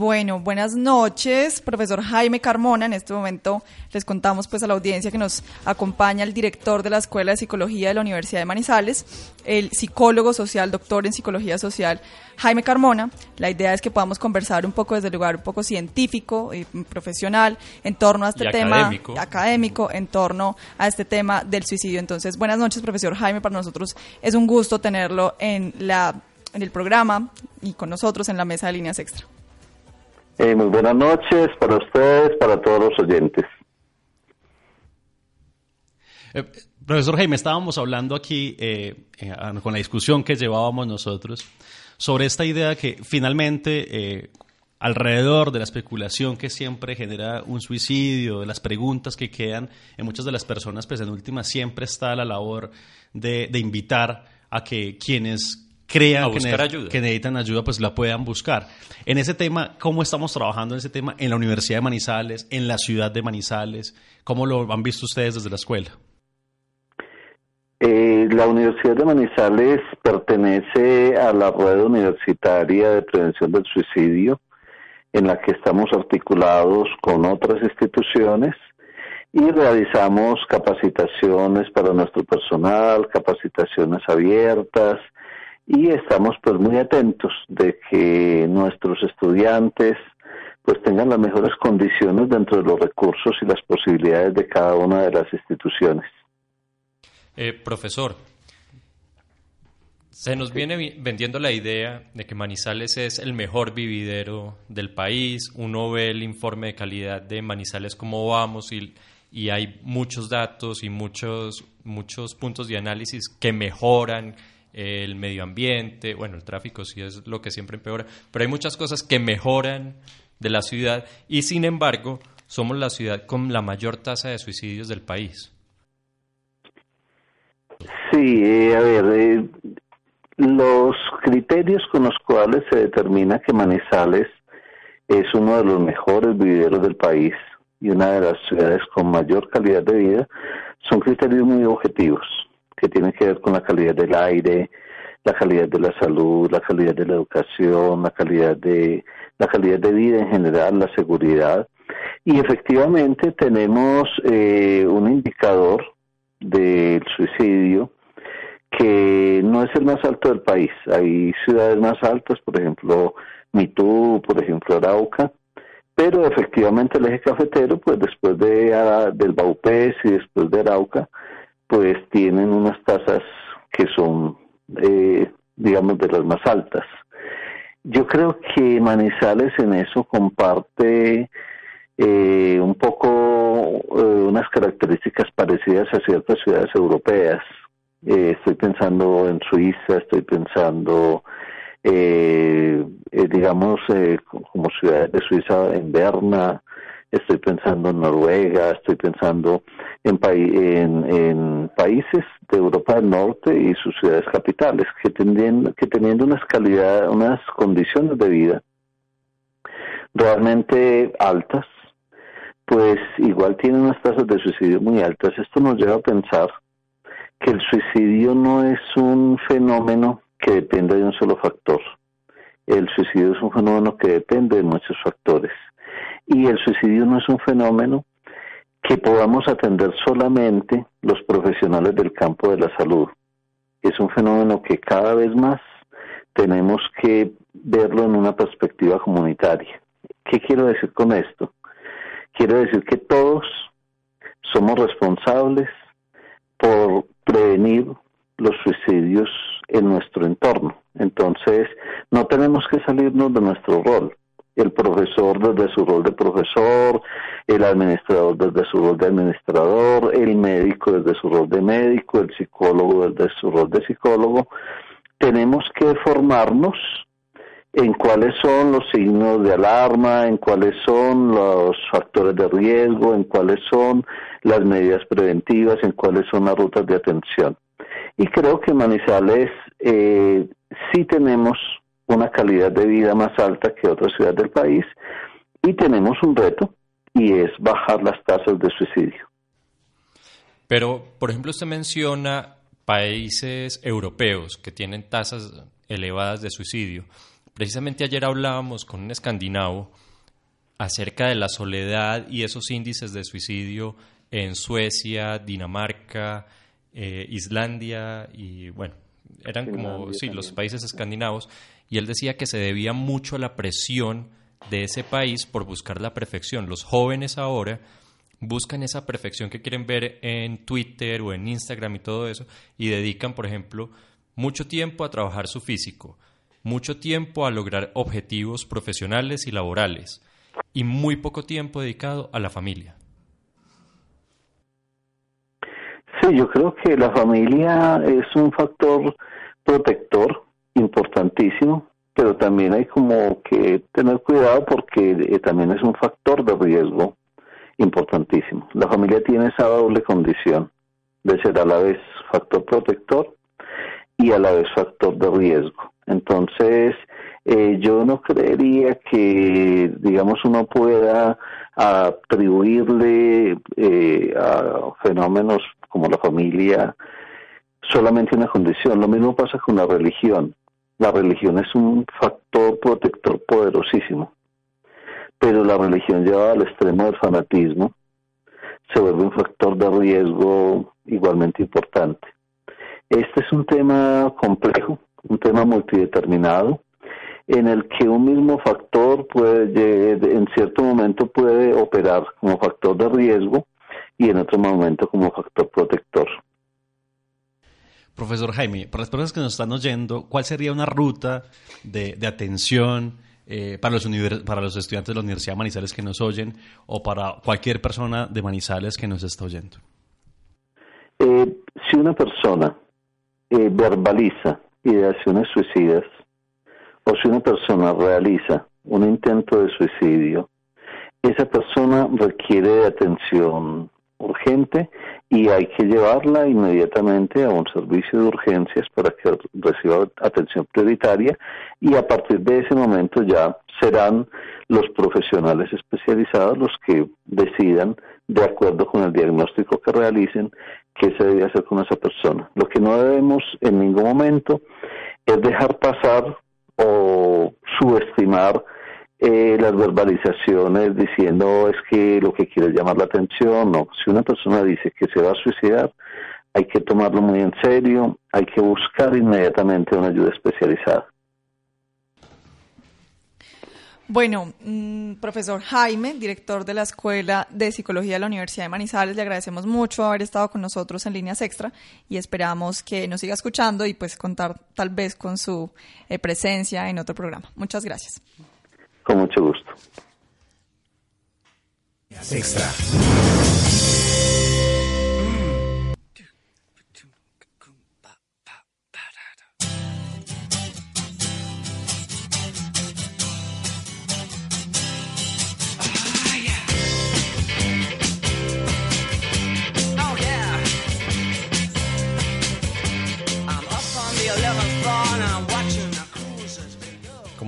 Speaker 3: Bueno, buenas noches, profesor Jaime Carmona. En este momento les contamos pues a la audiencia que nos acompaña el director de la Escuela de Psicología de la Universidad de Manizales, el psicólogo social, doctor en psicología social, Jaime Carmona. La idea es que podamos conversar un poco desde el lugar un poco científico y profesional en torno a este tema
Speaker 4: académico.
Speaker 3: académico, en torno a este tema del suicidio. Entonces, buenas noches, profesor Jaime. Para nosotros es un gusto tenerlo en la en el programa y con nosotros en la mesa de líneas extra.
Speaker 7: Eh, muy buenas noches para ustedes, para todos los oyentes.
Speaker 2: Eh, Profesor Jaime, estábamos hablando aquí eh, eh, con la discusión que llevábamos nosotros sobre esta idea que finalmente alrededor de la especulación que siempre genera un suicidio, de las preguntas que quedan en muchas de las personas, pues en última siempre está la labor de, de invitar a que quienes crean que, que, necesitan ayuda, pues la puedan buscar. En ese tema, ¿cómo estamos trabajando en ese tema en la Universidad de Manizales, en la ciudad de Manizales? ¿Cómo lo han visto ustedes desde la escuela?
Speaker 9: Eh, la Universidad de Manizales pertenece a la red universitaria de prevención del suicidio, en la que estamos articulados con otras instituciones y realizamos capacitaciones para nuestro personal, capacitaciones abiertas, y estamos pues muy atentos de que nuestros estudiantes pues tengan las mejores condiciones dentro de los recursos y las posibilidades de cada una de las instituciones.
Speaker 4: Eh, profesor, se nos viene vendiendo la idea de que Manizales es el mejor vividero del país. Uno ve el informe de calidad de Manizales cómo vamos y, y hay muchos datos y muchos, muchos puntos de análisis que mejoran el medio ambiente, bueno, el tráfico sí es lo que siempre empeora, pero hay muchas cosas que mejoran de la ciudad y sin embargo somos la ciudad con la mayor tasa de suicidios del país.
Speaker 9: Sí, eh, a ver, eh, los criterios con los cuales se determina que Manizales es uno de los mejores vivideros del país y una de las ciudades con mayor calidad de vida son criterios muy objetivos que tienen que ver con la calidad del aire, la calidad de la salud, la calidad de la educación, la calidad de la calidad de vida en general, la seguridad. Y efectivamente tenemos eh, un indicador del suicidio que no es el más alto del país. Hay ciudades más altas, por ejemplo, Mitú, por ejemplo, Arauca, pero efectivamente el eje cafetero, pues después de del Baupés y después de Arauca, pues tienen unas tasas que son, eh, digamos, de las más altas. Yo creo que Manizales en eso comparte eh, un poco eh, unas características parecidas a ciertas ciudades europeas. estoy pensando en Suiza, estoy pensando, digamos, como ciudades de Suiza, en Berna, estoy pensando en Noruega, estoy pensando en, países de Europa del Norte y sus ciudades capitales, que, teniendo, que teniendo unas calidad, unas condiciones de vida realmente altas, pues igual tienen unas tasas de suicidio muy altas. Esto nos lleva a pensar que el suicidio no es un fenómeno que depende de un solo factor. El suicidio es un fenómeno que depende de muchos factores y el suicidio no es un fenómeno que podamos atender solamente los profesionales del campo de la salud. Es un fenómeno que cada vez más tenemos que verlo en una perspectiva comunitaria. ¿Qué quiero decir con esto? Quiero decir que todos somos responsables por prevenir los suicidios en nuestro entorno. Entonces, no tenemos que salirnos de nuestro rol el profesor desde su rol de profesor, el administrador desde su rol de administrador, el médico desde su rol de médico, el psicólogo desde su rol de psicólogo. Tenemos que formarnos en cuáles son los signos de alarma, en cuáles son los factores de riesgo, en cuáles son las medidas preventivas, en cuáles son las rutas de atención. Y creo que Manizales eh, sí tenemos una calidad de vida más alta que otras ciudades del país y tenemos un reto y es bajar las tasas de suicidio.
Speaker 4: Pero, por ejemplo, usted menciona países europeos que tienen tasas elevadas de suicidio. Precisamente ayer hablábamos con un escandinavo acerca de la soledad y esos índices de suicidio en Suecia, Dinamarca, eh, Islandia y bueno, eran como sí, los países escandinavos y él decía que se debía mucho a la presión de ese país por buscar la perfección. Los jóvenes ahora buscan esa perfección que quieren ver en Twitter o en Instagram y todo eso y dedican, por ejemplo, mucho tiempo a trabajar su físico, mucho tiempo a lograr objetivos profesionales y laborales y muy poco tiempo dedicado a la familia.
Speaker 9: Sí, yo creo que la familia es un factor protector importantísimo, pero también hay como que tener cuidado porque eh, también es un factor de riesgo importantísimo. La familia tiene esa doble condición de ser a la vez factor protector y a la vez factor de riesgo. Entonces, eh, yo no creería que, digamos, uno pueda atribuirle eh, a fenómenos como la familia solamente una condición. Lo mismo pasa con la religión. La religión es un factor protector poderosísimo, pero la religión llevada al extremo del fanatismo se vuelve un factor de riesgo igualmente importante. Este es un tema complejo, un tema multideterminado, en el que un mismo factor puede, en cierto momento puede operar como factor de riesgo y en otro momento como factor protector.
Speaker 2: Profesor Jaime, para las personas que nos están oyendo, ¿cuál sería una ruta de, atención eh, para, los para los estudiantes de la Universidad de Manizales que nos oyen o para cualquier persona de Manizales que nos está oyendo?
Speaker 9: Eh, si una persona eh, verbaliza ideaciones suicidas o si una persona realiza un intento de suicidio, esa persona requiere de atención urgente y hay que llevarla inmediatamente a un servicio de urgencias para que reciba atención prioritaria y a partir de ese momento ya serán los profesionales especializados los que decidan de acuerdo con el diagnóstico que realicen qué se debe hacer con esa persona. Lo que no debemos en ningún momento es dejar pasar o subestimar eh, las verbalizaciones diciendo es que lo que quiere llamar la atención o si una persona dice que se va a suicidar hay que tomarlo muy en serio, hay que buscar inmediatamente una ayuda especializada.
Speaker 3: Bueno, mm, profesor Jaime, director de la Escuela de Psicología de la Universidad de Manizales, le agradecemos mucho haber estado con nosotros en Líneas Extra y esperamos que nos siga escuchando y pues contar tal vez con su eh, presencia en otro programa. Muchas gracias.
Speaker 9: Con mucho gusto.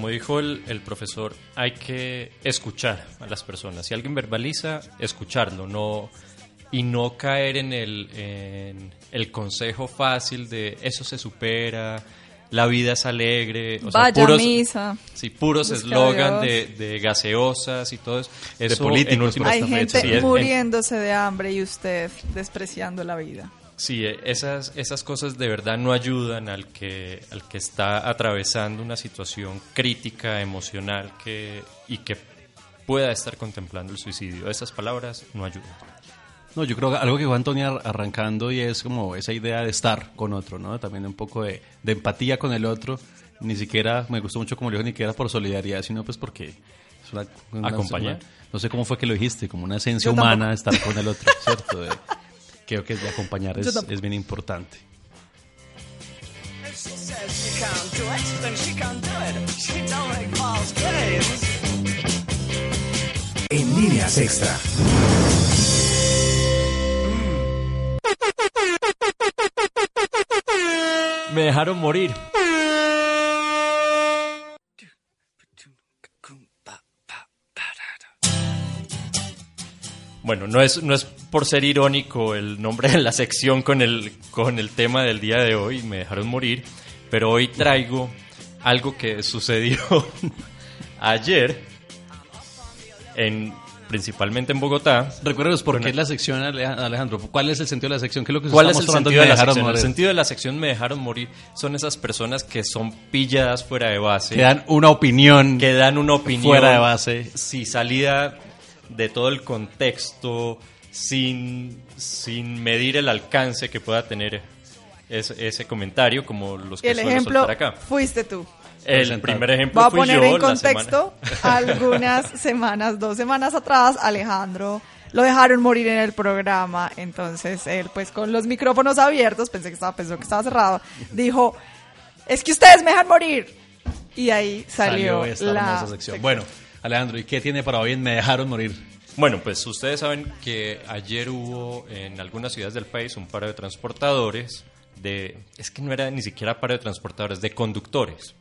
Speaker 4: Como dijo el, profesor, hay que escuchar a las personas. Si alguien verbaliza, escucharlo, no y no caer en el, en el consejo fácil de eso se supera, la vida es alegre,
Speaker 3: o Vaya sea, puros, misa.
Speaker 4: Sí, puros eslogan de, de, gaseosas y todo eso.
Speaker 2: de políticos.
Speaker 3: Hay gente muriéndose de hambre y usted despreciando la vida.
Speaker 4: Sí, e, esas, esas cosas de verdad no ayudan al que, al que está atravesando una situación crítica, emocional que, y que pueda estar contemplando el suicidio. Esas palabras no ayudan.
Speaker 2: No, yo creo que algo que va Antonio arrancando y es como esa idea de estar con otro, ¿no? También un poco de, empatía con el otro. Ni siquiera, me gustó mucho como lo dijo, ni siquiera por solidaridad, sino pues porque es una...
Speaker 4: Acompañar.
Speaker 2: No sé cómo fue que lo dijiste, como una esencia humana estar con el otro, ¿cierto? [laughs] creo que de acompañar es, es bien importante.
Speaker 1: En líneas extra.
Speaker 4: Me dejaron morir. Bueno, no es, no es por ser irónico el nombre de la sección con el, con el tema del día de hoy, me dejaron morir, pero hoy traigo algo que sucedió [laughs] ayer, en, principalmente en Bogotá.
Speaker 2: Recuérdanos por qué es la sección, Alejandro. ¿Cuál es el sentido de la sección? ¿Qué es lo que
Speaker 4: ¿Cuál es el sentido de la sección? El sentido de la sección me dejaron morir son esas personas que son pilladas fuera de base.
Speaker 2: Que dan una opinión.
Speaker 4: Que dan una opinión.
Speaker 2: Fuera de base.
Speaker 4: Sí, salida de todo el contexto, sin, sin medir el alcance que pueda tener ese, ese comentario, como los que
Speaker 3: el ejemplo acá. Fuiste tú.
Speaker 4: El primer ejemplo
Speaker 3: Voy
Speaker 4: a
Speaker 3: poner en contexto [laughs] algunas semanas, dos semanas atrás, Alejandro lo dejaron morir en el programa. Entonces él, pues con los micrófonos abiertos, pensé que estaba, pensó que estaba cerrado, dijo, es que ustedes me dejan morir. Y ahí salió,
Speaker 2: esta
Speaker 3: la
Speaker 2: sección. Bueno, Alejandro, ¿y qué tiene para hoy en Me dejaron morir?
Speaker 4: Bueno, pues ustedes saben que ayer hubo en algunas ciudades del país un paro de transportadores, de, es que no era ni siquiera paro de transportadores, de conductores,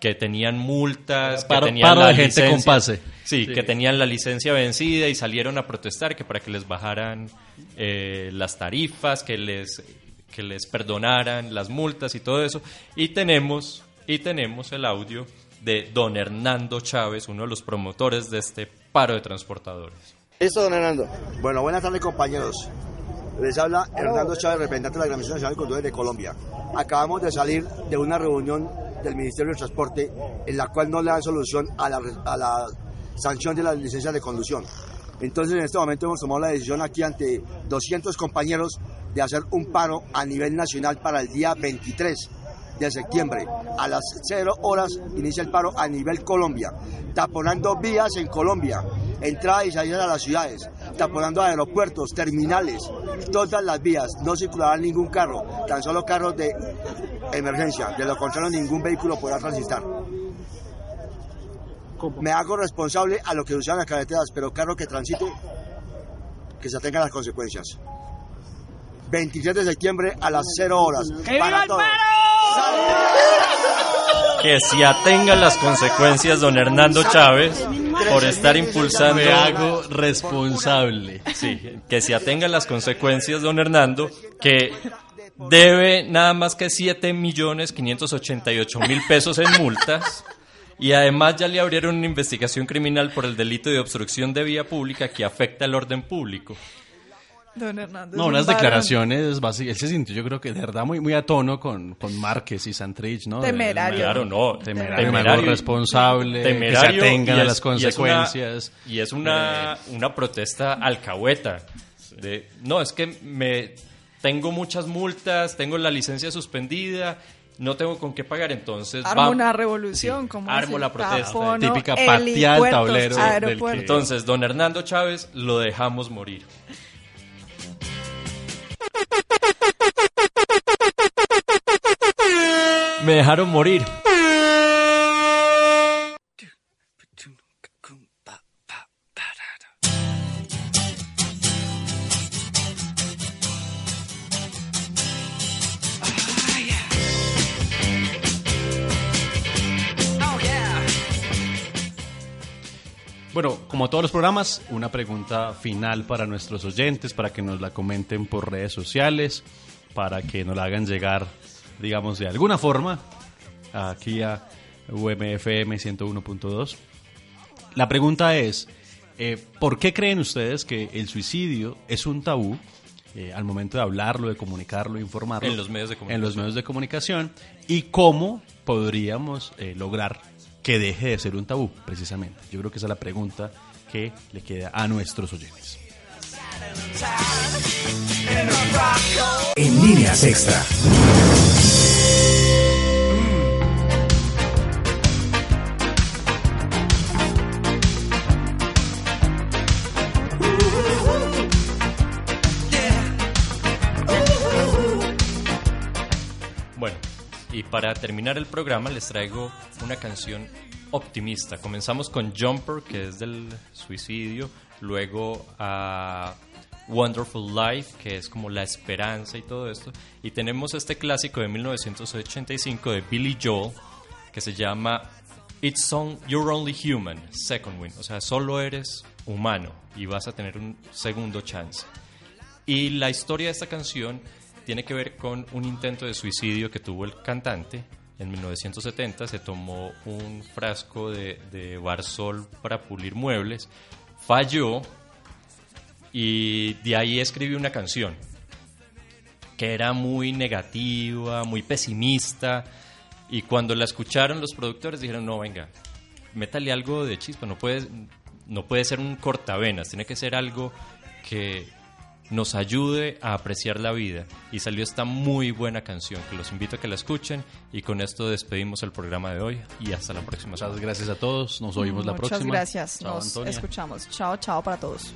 Speaker 4: que tenían multas,
Speaker 2: Paro-
Speaker 4: que tenían
Speaker 2: paro
Speaker 4: la
Speaker 2: de gente con pase.
Speaker 4: Sí,
Speaker 2: Sí.
Speaker 4: que tenían la licencia vencida y salieron a protestar que para que les bajaran eh, las tarifas, que les, que les perdonaran las multas y todo eso. Y tenemos, y tenemos el audio de don Hernando Chávez, uno de los promotores de este paro de transportadores.
Speaker 10: Listo, don Hernando. Bueno, buenas tardes, compañeros. Les habla Hernando Chávez, representante de la Organización Nacional de Conductores de Colombia. Acabamos de salir de una reunión del Ministerio del Transporte en la cual no le dan solución a la, a la sanción de las licencias de conducción. Entonces, en este momento hemos tomado la decisión aquí ante 200 compañeros de hacer un paro a nivel nacional para el día 23 de septiembre. A las 0 horas inicia el paro a nivel Colombia, taponando vías en Colombia, entrada y salida a las ciudades, taponando aeropuertos, terminales, todas las vías. No circulará ningún carro, tan solo carros de emergencia. De lo contrario, ningún vehículo podrá transitar. Me hago responsable a lo que usan las carreteras, pero carro que transite, que se atengan las consecuencias. 23 de septiembre a las 0 horas. Para todos.
Speaker 4: Que se atengan las consecuencias, don Hernando Chávez, por estar impulsando...
Speaker 2: Me hago responsable.
Speaker 4: Sí, que se atengan las consecuencias, don Hernando, que debe nada más que 7 millones 588 mil pesos en multas y además ya le abrieron una investigación criminal por el delito de obstrucción de vía pública que afecta el orden público.
Speaker 3: Don Hernández.
Speaker 2: No,
Speaker 3: un
Speaker 2: unas declaraciones básicas. Él se sintió, yo creo que de verdad muy, muy a tono con, con Márquez y Santrich, ¿no?
Speaker 3: Temerario.
Speaker 4: Claro, no.
Speaker 2: Temerario, me hago responsable, que se
Speaker 4: temerario
Speaker 2: atengan a las
Speaker 4: y es una-
Speaker 2: consecuencias.
Speaker 4: Y es una, una protesta alcahueta. De, no, es que me tengo muchas multas, tengo la licencia suspendida, no tengo con qué pagar, entonces
Speaker 3: Armo
Speaker 4: va-
Speaker 3: una revolución,
Speaker 4: Sí,
Speaker 3: como
Speaker 4: armo la protesta.
Speaker 3: tapono
Speaker 2: Típica pateada al tablero del que-.
Speaker 4: Entonces, don Hernando Chávez lo dejamos morir. Me dejaron morir.
Speaker 2: Bueno, como todos los programas, una pregunta final para nuestros oyentes, para que nos la comenten por redes sociales, para que nos la hagan llegar, digamos, de alguna forma, aquí a UMFM 101.2. La pregunta es, eh, ¿por qué creen ustedes que el suicidio es un tabú eh, al momento de hablarlo, de comunicarlo, de informarlo?
Speaker 4: En los medios de
Speaker 2: En los medios de comunicación. ¿Y cómo podríamos eh, lograr que deje de ser un tabú, precisamente? Yo creo que esa es la pregunta que le queda a nuestros oyentes.
Speaker 1: En líneas extra.
Speaker 4: Para terminar el programa les traigo una canción optimista. Comenzamos con Jumper, que es del suicidio, luego a Wonderful Life, que es como la esperanza y todo esto, y tenemos este clásico de 1985 de Billy Joel, que se llama It's on, You're Only Human, Second Wind, o sea, solo eres humano y vas a tener un segundo chance. Y la historia de esta canción tiene que ver con un intento de suicidio que tuvo el cantante. En 1970 se tomó un frasco de, de para pulir muebles, falló y de ahí escribió una canción que era muy negativa, muy pesimista. Y cuando la escucharon los productores dijeron, no, venga, métale algo de chispa, no puede, no puede ser un cortavenas, tiene que ser algo que, nos ayude a apreciar la vida. Y salió esta muy buena canción que los invito a que la escuchen. Y con esto despedimos el programa de hoy y hasta la próxima.
Speaker 2: Muchas gracias a todos. Nos oímos la
Speaker 11: Muchas
Speaker 2: próxima.
Speaker 11: gracias.
Speaker 2: Chao,
Speaker 11: Nos
Speaker 2: Antonia.
Speaker 11: escuchamos. Chao, chao para todos.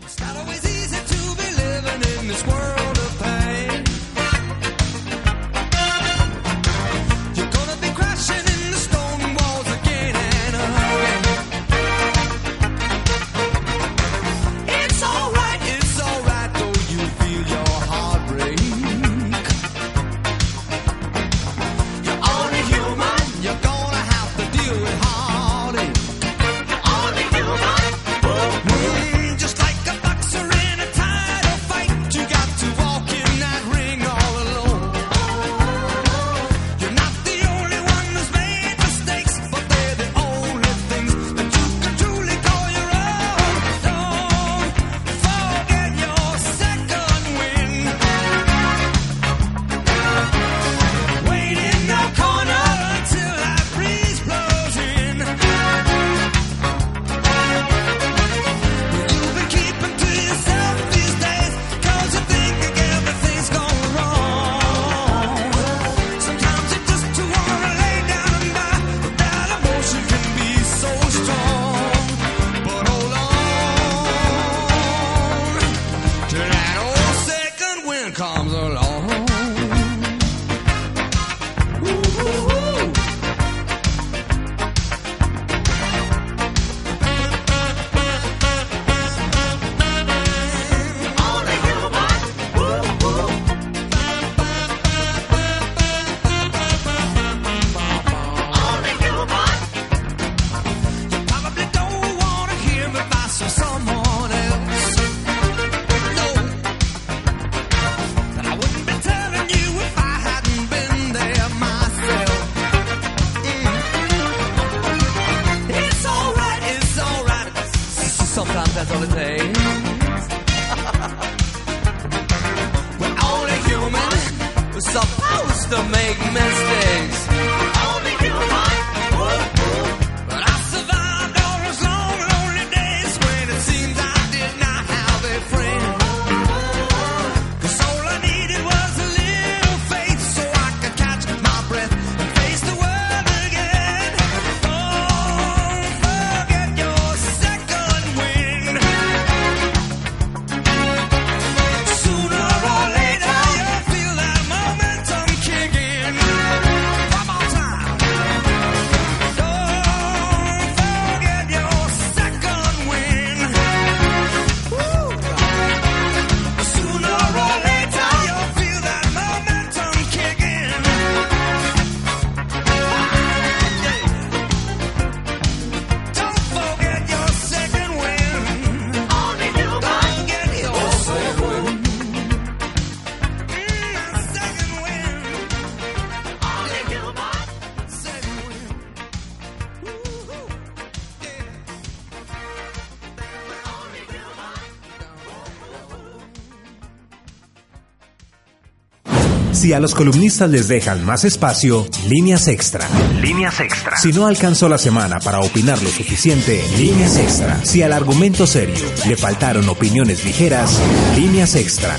Speaker 1: Si a los columnistas les dejan más espacio, líneas extra. Líneas extra. Si no alcanzó la semana para opinar lo suficiente, líneas extra. Si al argumento serio le faltaron opiniones ligeras, líneas extra.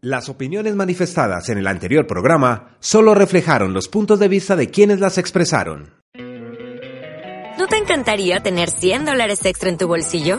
Speaker 1: Las opiniones manifestadas en el anterior programa solo reflejaron los puntos de vista de quienes las expresaron.
Speaker 12: ¿No te encantaría tener 100 dólares extra en tu bolsillo?